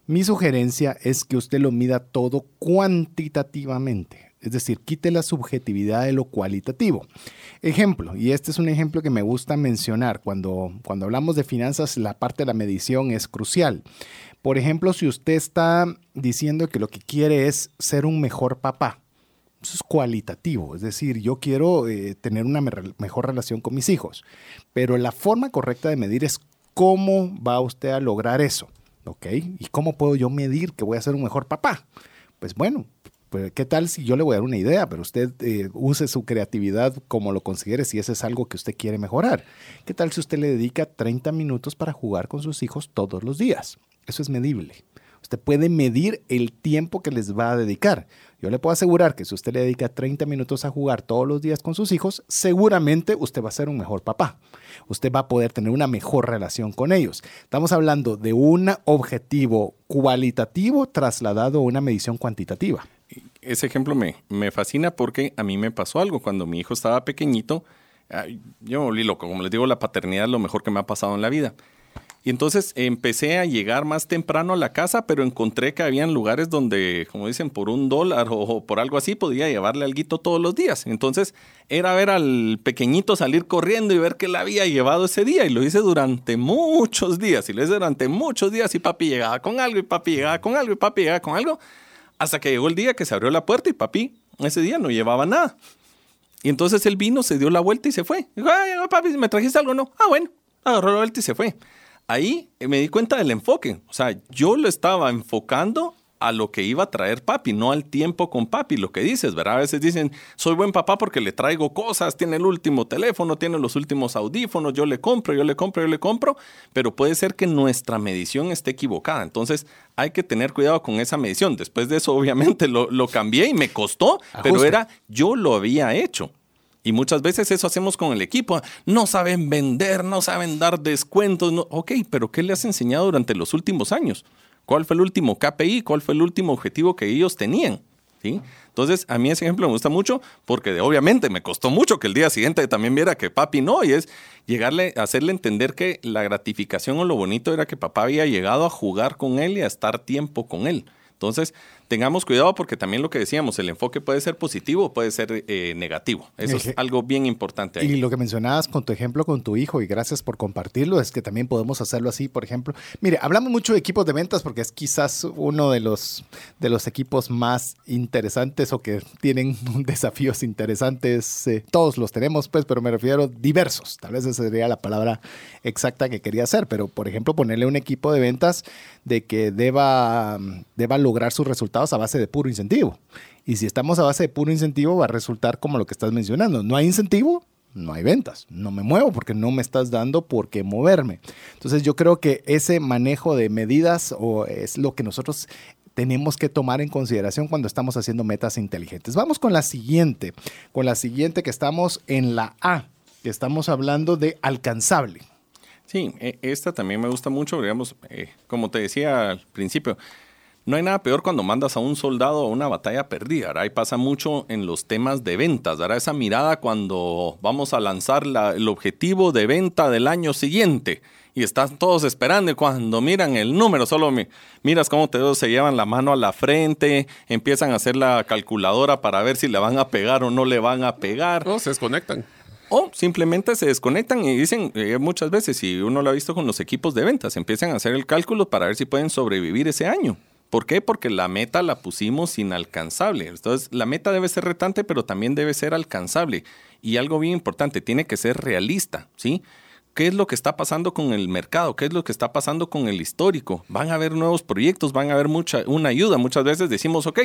Mi sugerencia es que usted lo mida todo cuantitativamente. Es decir, quite la subjetividad de lo cualitativo. Ejemplo, y este es un ejemplo que me gusta mencionar, cuando, cuando hablamos de finanzas, la parte de la medición es crucial. Por ejemplo, si usted está diciendo que lo que quiere es ser un mejor papá, eso es cualitativo, es decir, yo quiero eh, tener una mejor relación con mis hijos, pero la forma correcta de medir es cómo va usted a lograr eso, ¿ok? ¿Y cómo puedo yo medir que voy a ser un mejor papá? Pues bueno, pues, ¿qué tal si yo le voy a dar una idea, pero usted eh, use su creatividad como lo considere si ese es algo que usted quiere mejorar? ¿Qué tal si usted le dedica 30 minutos para jugar con sus hijos todos los días? Eso es medible. Usted puede medir el tiempo que les va a dedicar. Yo le puedo asegurar que si usted le dedica 30 minutos a jugar todos los días con sus hijos, seguramente usted va a ser un mejor papá. Usted va a poder tener una mejor relación con ellos. Estamos hablando de un objetivo cualitativo trasladado a una medición cuantitativa. Ese ejemplo me, me fascina porque a mí me pasó algo cuando mi hijo estaba pequeñito. Yo me volví loco. Como les digo, la paternidad es lo mejor que me ha pasado en la vida. Y entonces empecé a llegar más temprano a la casa, pero encontré que habían lugares donde, como dicen, por un dólar o, por algo así podía llevarle algo todos los días. Entonces era ver al pequeñito salir corriendo y ver que la había llevado ese día. Y lo hice durante muchos días. Y lo hice durante muchos días. Y papi llegaba con algo, y papi llegaba con algo, y papi llegaba con algo. Hasta que llegó el día que se abrió la puerta y papi ese día no llevaba nada. Y entonces él vino, se dio la vuelta y se fue. Dijo, ay, papi, ¿me trajiste algo? No. Ah, bueno. Agarró la vuelta y se fue ahí me di cuenta del enfoque. O sea, yo lo estaba enfocando a lo que iba a traer papi, no al tiempo con papi, lo que dices, ¿verdad? A veces dicen, soy buen papá porque le traigo cosas, tiene el último teléfono, tiene los últimos audífonos, yo le compro, yo le compro, yo le compro, pero puede ser que nuestra medición esté equivocada. Entonces hay que tener cuidado con esa medición. Después de eso, obviamente, lo, cambié y me costó, pero era, yo lo había hecho. Y muchas veces eso hacemos con el equipo. No saben vender, no saben dar descuentos. Ok, pero ¿qué le has enseñado durante los últimos años? ¿Cuál fue el último KPI? ¿Cuál fue el último objetivo que ellos tenían? ¿Sí? Entonces, a mí ese ejemplo me gusta mucho porque obviamente me costó mucho que el día siguiente también viera que papi no, y es llegarle, hacerle entender que la gratificación o lo bonito era que papá había llegado a jugar con él y a estar tiempo con él. Entonces, tengamos cuidado porque también lo que decíamos, el enfoque puede ser positivo o puede ser eh, negativo. Eso es algo bien importante. Ahí. Y lo que mencionabas con tu ejemplo con tu hijo, y gracias por compartirlo, es que también podemos hacerlo así, por ejemplo. Mire, hablamos mucho de equipos de ventas porque es quizás uno de los, de los equipos más interesantes o que tienen desafíos interesantes. Eh, todos los tenemos, pues, pero me refiero diversos. Tal vez esa sería la palabra exacta que quería hacer, pero por ejemplo, ponerle un equipo de ventas de que deba, deba lograr sus resultados a base de puro incentivo. Y si estamos a base de puro incentivo, va a resultar como lo que estás mencionando. No hay incentivo, no hay ventas. No me muevo porque no me estás dando por qué moverme. Entonces yo creo que ese manejo de medidas o es lo que nosotros tenemos que tomar en consideración cuando estamos haciendo metas inteligentes. Vamos con la siguiente, con la siguiente que estamos en la A, que estamos hablando de alcanzable. Sí, e, esta también me gusta mucho, digamos, eh, como te decía al principio, no hay nada peor cuando mandas a un soldado a una batalla perdida. Ahí pasa mucho en los temas de ventas. ¿verdad? Esa mirada cuando vamos a lanzar el objetivo de venta del año siguiente y están todos esperando y cuando miran el número, solo miras cómo todos se llevan la mano a la frente, empiezan a hacer la calculadora para ver si le van a pegar o no le van a pegar. No, se desconectan. O simplemente se desconectan y dicen, eh, muchas veces, y uno lo ha visto con los equipos de ventas, empiezan a hacer el cálculo para ver si pueden sobrevivir ese año. ¿Por qué? Porque la meta la pusimos inalcanzable. Entonces, la meta debe ser retante, pero también debe ser alcanzable. Y algo bien importante, tiene que ser realista, ¿sí? ¿Qué es lo que está pasando con el mercado? ¿Qué es lo que está pasando con el histórico? Van a haber nuevos proyectos, van a haber mucha, una ayuda. Muchas veces decimos, ok,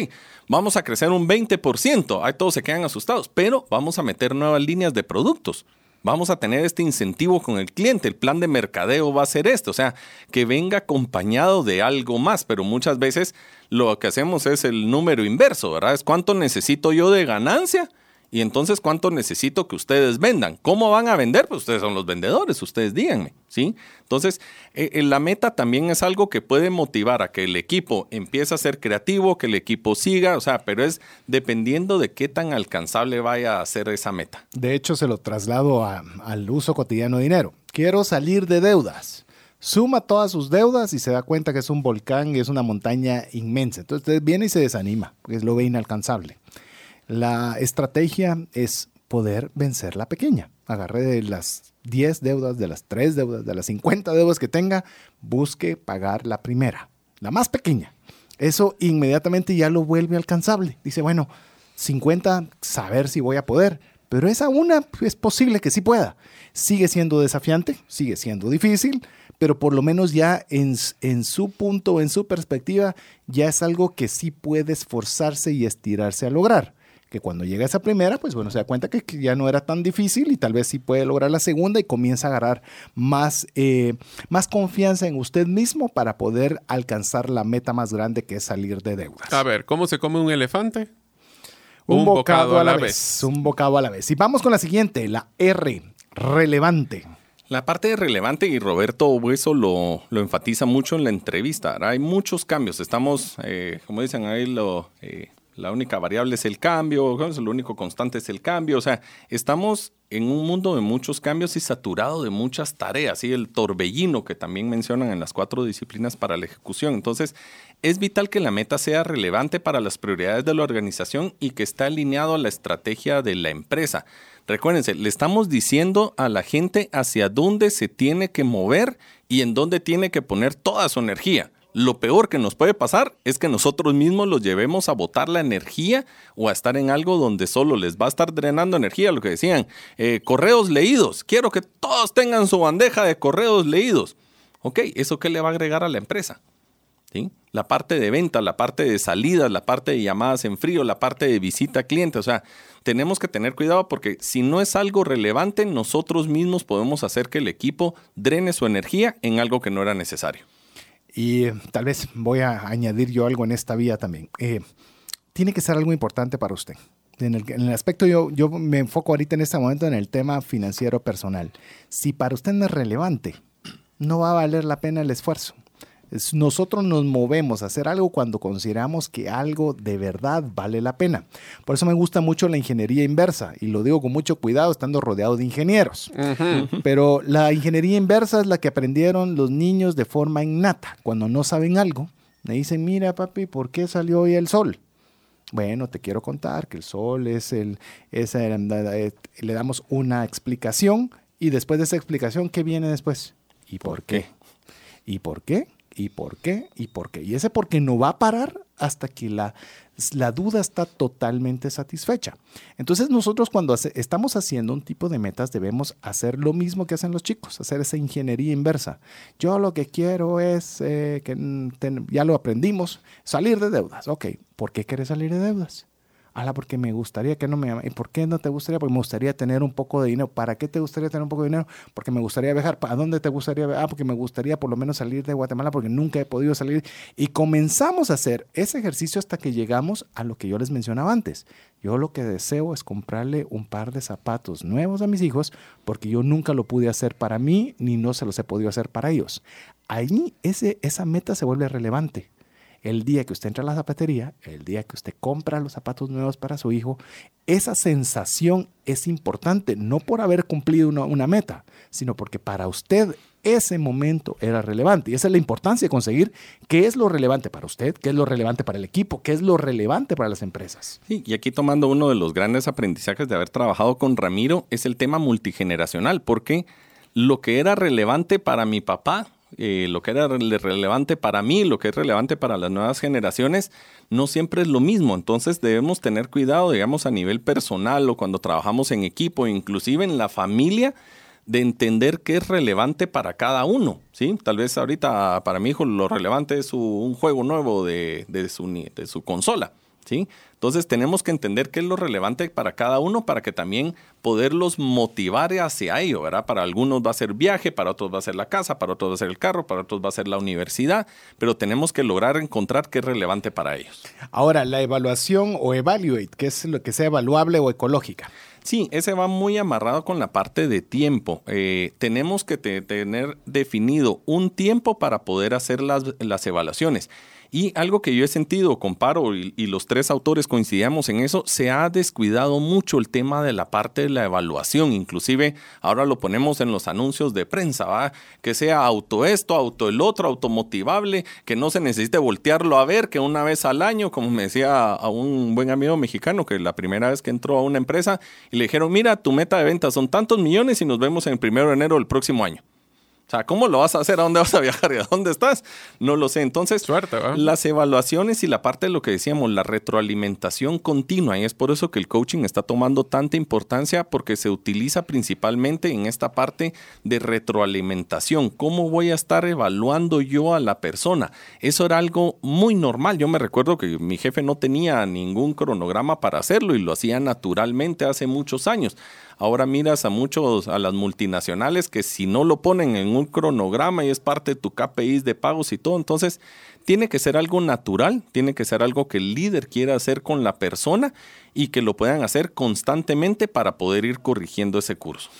vamos a crecer un 20%. Ahí todos se quedan asustados, pero vamos a meter nuevas líneas de productos vamos a tener este incentivo con el cliente. El plan de mercadeo va a ser esto, o sea, que venga acompañado de algo más, pero muchas veces lo que hacemos es el número inverso, ¿verdad? Es cuánto necesito yo de ganancia y entonces, ¿cuánto necesito que ustedes vendan? ¿Cómo van a vender? Pues ustedes son los vendedores, ustedes díganme, ¿sí? Entonces, eh, eh, la meta también es algo que puede motivar a que el equipo empiece a ser creativo, que el equipo siga, o sea, pero es dependiendo de qué tan alcanzable vaya a ser esa meta. De hecho, se lo traslado al uso cotidiano de dinero. Quiero salir de deudas suma todas sus deudas y se da cuenta que es un volcán y es una montaña inmensa. Entonces viene y se desanima, porque lo ve inalcanzable. La estrategia es poder vencer la pequeña. Agarre de las 10 deudas, de las 3 deudas, de las 50 deudas que tenga, busque pagar la primera, la más pequeña. Eso inmediatamente ya lo vuelve alcanzable. Dice, bueno, 50, saber si voy a poder. Pero esa una es posible que sí pueda. Sigue siendo desafiante, sigue siendo difícil, pero por lo menos ya en, en su punto, en su perspectiva, ya es algo que sí puede esforzarse y estirarse a lograr que cuando llega esa primera, pues bueno, se da cuenta que, ya no era tan difícil y tal vez sí puede lograr la segunda y comienza a agarrar más, eh, más confianza en usted mismo para poder alcanzar la meta más grande que es salir de deudas. A ver, ¿cómo se come un elefante? Un, bocado, a la, vez. Un bocado a la vez. Y vamos con la siguiente, la R, relevante. La parte de relevante, y Roberto Hueso lo, lo enfatiza mucho en la entrevista, hay muchos cambios. Estamos, eh, como dicen ahí, lo, eh, la única variable es el cambio, lo único constante es el cambio. O sea, estamos en un mundo de muchos cambios y saturado de muchas tareas, y el torbellino que también mencionan en las cuatro disciplinas para la ejecución. Entonces, es vital que la meta sea relevante para las prioridades de la organización y que esté alineado a la estrategia de la empresa. Recuérdense, le estamos diciendo a la gente hacia dónde se tiene que mover y en dónde tiene que poner toda su energía. Lo peor que nos puede pasar es que nosotros mismos los llevemos a botar la energía o a estar en algo donde solo les va a estar drenando energía, lo que decían, eh, correos leídos. Quiero que todos tengan su bandeja de correos leídos. Ok, ¿eso qué le va a agregar a la empresa? ¿Sí? La parte de venta, la parte de salidas, la parte de llamadas en frío, la parte de visita a cliente. O sea, tenemos que tener cuidado porque si no es algo relevante, nosotros mismos podemos hacer que el equipo drene su energía en algo que no era necesario. Y tal vez voy a añadir yo algo en esta vía también. Eh, tiene que ser algo importante para usted. En el, aspecto, yo, yo me enfoco ahorita en este momento en el tema financiero personal. Si para usted no es relevante, no va a valer la pena el esfuerzo. Nosotros nos movemos a hacer algo cuando consideramos que algo de verdad vale la pena. Por eso me gusta mucho la ingeniería inversa y lo digo con mucho cuidado estando rodeado de ingenieros. Pero la ingeniería inversa es la que aprendieron los niños de forma innata. Cuando no saben algo, me dicen, mira papi, ¿por qué salió hoy el sol? Bueno, te quiero contar que el sol es el, es eh, le damos una explicación y después de esa explicación, ¿qué viene después? ¿Y por qué? ¿Y por qué? Y por qué y por qué. Y ese por qué no va a parar hasta que la, la duda está totalmente satisfecha. Entonces nosotros cuando estamos haciendo un tipo de metas debemos hacer lo mismo que hacen los chicos, hacer esa ingeniería inversa. Yo lo que quiero es eh, que ya lo aprendimos, salir de deudas. Ok, ¿por qué quieres salir de deudas? Ala, porque me gustaría que no me... ¿Y por qué no te gustaría? Porque me gustaría tener un poco de dinero. ¿Para qué te gustaría tener un poco de dinero? Porque me gustaría viajar. ¿Para dónde te gustaría viajar? Ah, porque me gustaría por lo menos salir de Guatemala porque nunca he podido salir. Y comenzamos a hacer ese ejercicio hasta que llegamos a lo que yo les mencionaba antes. Yo lo que deseo es comprarle un par de zapatos nuevos a mis hijos porque yo nunca lo pude hacer para mí ni no se los he podido hacer para ellos. Ahí ese, esa meta se vuelve relevante el día que usted entra a la zapatería, el día que usted compra los zapatos nuevos para su hijo, esa sensación es importante, no por haber cumplido una, meta, sino porque para usted ese momento era relevante. Y esa es la importancia de conseguir qué es lo relevante para usted, qué es lo relevante para el equipo, qué es lo relevante para las empresas. y aquí tomando uno de los grandes aprendizajes de haber trabajado con Ramiro es el tema multigeneracional, porque lo que era relevante para mi papá eh, lo que era relevante para mí, lo que es relevante para las nuevas generaciones, no siempre es lo mismo. Entonces debemos tener cuidado, digamos, a nivel personal o cuando trabajamos en equipo, inclusive en la familia, de entender qué es relevante para cada uno. ¿sí? Tal vez ahorita para mi hijo lo relevante es un juego nuevo de, su consola. ¿Sí? Entonces tenemos que entender qué es lo relevante para cada uno para que también poderlos motivar hacia ello, ¿verdad? Para algunos va a ser viaje, para otros va a ser la casa, para otros va a ser el carro, para otros va a ser la universidad, pero tenemos que lograr encontrar qué es relevante para ellos. Ahora, la evaluación o evaluate, que es lo que sea evaluable o ecológica. Sí, ese va muy amarrado con la parte de tiempo. Eh, tenemos que tener definido un tiempo para poder hacer las, las evaluaciones. Y algo que yo he sentido, comparo, y, los tres autores coincidíamos en eso, se ha descuidado mucho el tema de la parte de la evaluación. Inclusive ahora lo ponemos en los anuncios de prensa, ¿va? Que sea auto esto, auto el otro, automotivable, que no se necesite voltearlo a ver, que una vez al año, como me decía a un buen amigo mexicano, que la primera vez que entró a una empresa y le dijeron, mira, tu meta de ventas son tantos millones y nos vemos en el primero de enero del próximo año. O sea, ¿cómo lo vas a hacer? ¿A dónde vas a viajar y a dónde estás? No lo sé. Entonces, Suerte, las evaluaciones y la parte de lo que decíamos, la retroalimentación continua, y es por eso que el coaching está tomando tanta importancia porque se utiliza principalmente en esta parte de retroalimentación. ¿Cómo voy a estar evaluando yo a la persona? Eso era algo muy normal. Yo me recuerdo que mi jefe no tenía ningún cronograma para hacerlo y lo hacía naturalmente hace muchos años. Ahora miras a muchos, a las multinacionales que si no lo ponen en un cronograma y es parte de tu KPIs de pagos y todo, entonces tiene que ser algo natural, tiene que ser algo que el líder quiera hacer con la persona y que lo puedan hacer constantemente para poder ir corrigiendo ese curso.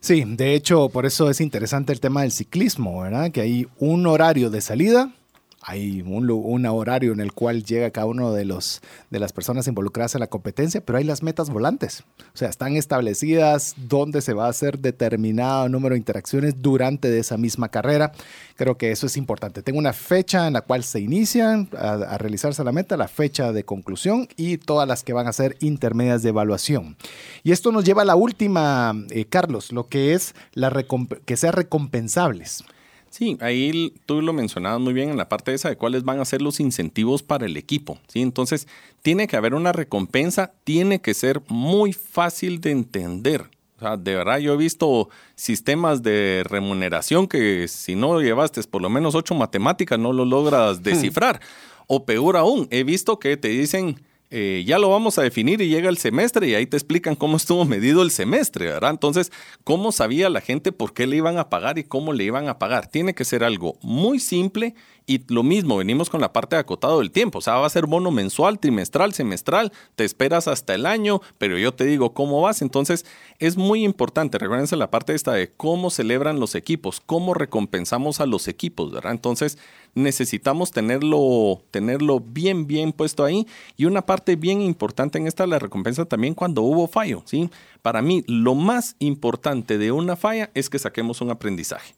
Sí, de hecho, por eso es interesante el tema del ciclismo, ¿verdad? Que hay un horario de salida, hay un, horario en el cual llega cada uno de, los, de las personas involucradas en la competencia, pero hay las metas volantes. O sea, están establecidas dónde se va a hacer determinado número de interacciones durante esa misma carrera. Creo que eso es importante. Tengo una fecha en la cual se inician a, realizarse la meta, la fecha de conclusión y todas las que van a ser intermedias de evaluación. Y esto nos lleva a la última, eh, Carlos, lo que es que sean recompensables. Sí, ahí tú lo mencionabas muy bien en la parte esa de cuáles van a ser los incentivos para el equipo. ¿sí? Entonces, tiene que haber una recompensa, tiene que ser muy fácil de entender. O sea, de verdad, yo he visto sistemas de remuneración que si no llevaste por lo menos ocho matemáticas no lo logras descifrar. o peor aún, he visto que te dicen, eh, ya lo vamos a definir y llega el semestre y ahí te explican cómo estuvo medido el semestre, ¿verdad? Entonces, ¿cómo sabía la gente por qué le iban a pagar y cómo le iban a pagar? Tiene que ser algo muy simple y lo mismo, venimos con la parte de acotado del tiempo, o sea, va a ser bono mensual, trimestral, semestral, te esperas hasta el año, pero yo te digo cómo vas, entonces es muy importante, recuérdense la parte esta de cómo celebran los equipos, cómo recompensamos a los equipos, ¿verdad? Entonces, necesitamos tenerlo, tenerlo bien, bien puesto ahí. Y una parte bien importante en esta la recompensa también cuando hubo fallo, ¿sí? Para mí, lo más importante de una falla es que saquemos un aprendizaje.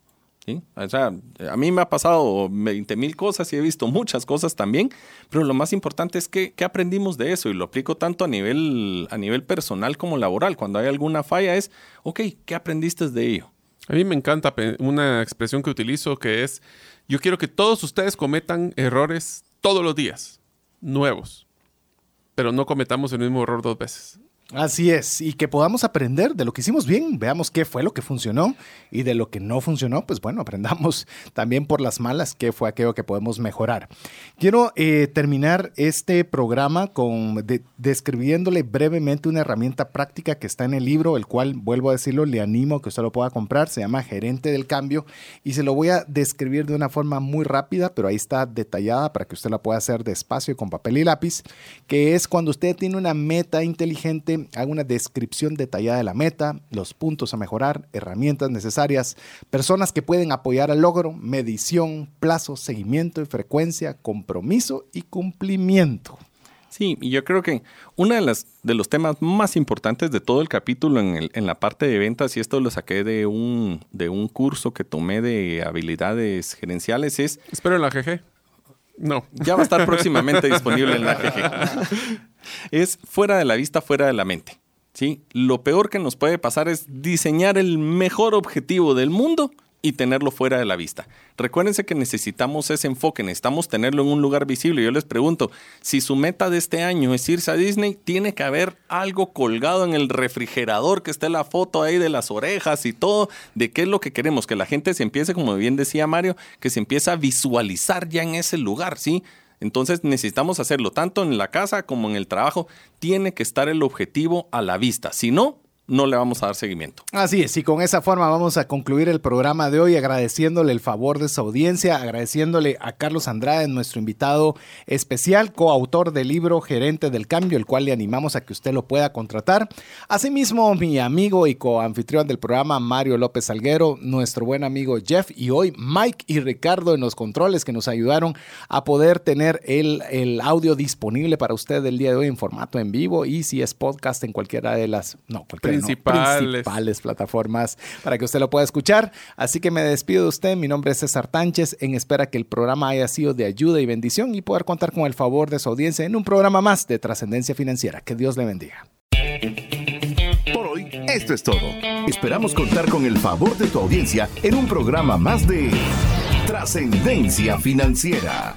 A mí me ha pasado 20 mil cosas y he visto muchas cosas también, pero lo más importante es que, aprendimos de eso y lo aplico tanto a nivel, a nivel personal como laboral. Cuando hay alguna falla es, ok, ¿qué aprendiste de ello? A mí me encanta una expresión que utilizo que es, yo quiero que todos ustedes cometan errores todos los días, nuevos, pero no cometamos el mismo error dos veces. Así es, y que podamos aprender de lo que hicimos bien, veamos qué fue lo que funcionó y de lo que no funcionó, pues bueno, aprendamos también por las malas qué fue aquello que podemos mejorar. Quiero eh, terminar este programa con describiéndole brevemente una herramienta práctica que está en el libro, el cual, vuelvo a decirlo, le animo a que usted lo pueda comprar, se llama Gerente del Cambio y se lo voy a describir de una forma muy rápida, pero ahí está detallada para que usted la pueda hacer despacio con papel y lápiz, que es cuando usted tiene una meta inteligente haga una descripción detallada de la meta, los puntos a mejorar, herramientas necesarias, personas que pueden apoyar al logro, medición, plazo, seguimiento y frecuencia, compromiso y cumplimiento. Sí, y yo creo que uno de, las, de los temas más importantes de todo el capítulo en, el, en, la parte de ventas, y esto lo saqué de un, de un curso que tomé de habilidades gerenciales, es... Espero en la GG. No. Ya va a estar próximamente disponible en la GG. Es fuera de la vista, fuera de la mente. ¿sí? Lo peor que nos puede pasar es diseñar el mejor objetivo del mundo y tenerlo fuera de la vista. Recuérdense que necesitamos ese enfoque, necesitamos tenerlo en un lugar visible. Yo les pregunto, si su meta de este año es irse a Disney, tiene que haber algo colgado en el refrigerador, que esté la foto ahí de las orejas y todo, de qué es lo que queremos, que la gente se empiece, como bien decía Mario, que se empiece a visualizar ya en ese lugar, ¿sí? Entonces necesitamos hacerlo tanto en la casa como en el trabajo. Tiene que estar el objetivo a la vista. Si no, no le vamos a dar seguimiento. Así es, y con esa forma vamos a concluir el programa de hoy agradeciéndole el favor de su audiencia, agradeciéndole a Carlos Andrade, nuestro invitado especial, coautor del libro Gerente del Cambio, el cual le animamos a que usted lo pueda contratar. Asimismo, mi amigo y coanfitrión del programa, Mario López Salguero, nuestro buen amigo Jeff y hoy Mike y Ricardo en los controles que nos ayudaron a poder tener el, el audio disponible para usted el día de hoy en formato en vivo y si es podcast en cualquiera de las no, principales. principales plataformas para que usted lo pueda escuchar. Así que me despido de usted. Mi nombre es César Tánchez en espera que el programa haya sido de ayuda y bendición y poder contar con el favor de su audiencia en un programa más de trascendencia financiera. Que Dios le bendiga. Por hoy, esto es todo. Esperamos contar con el favor de tu audiencia en un programa más de trascendencia financiera.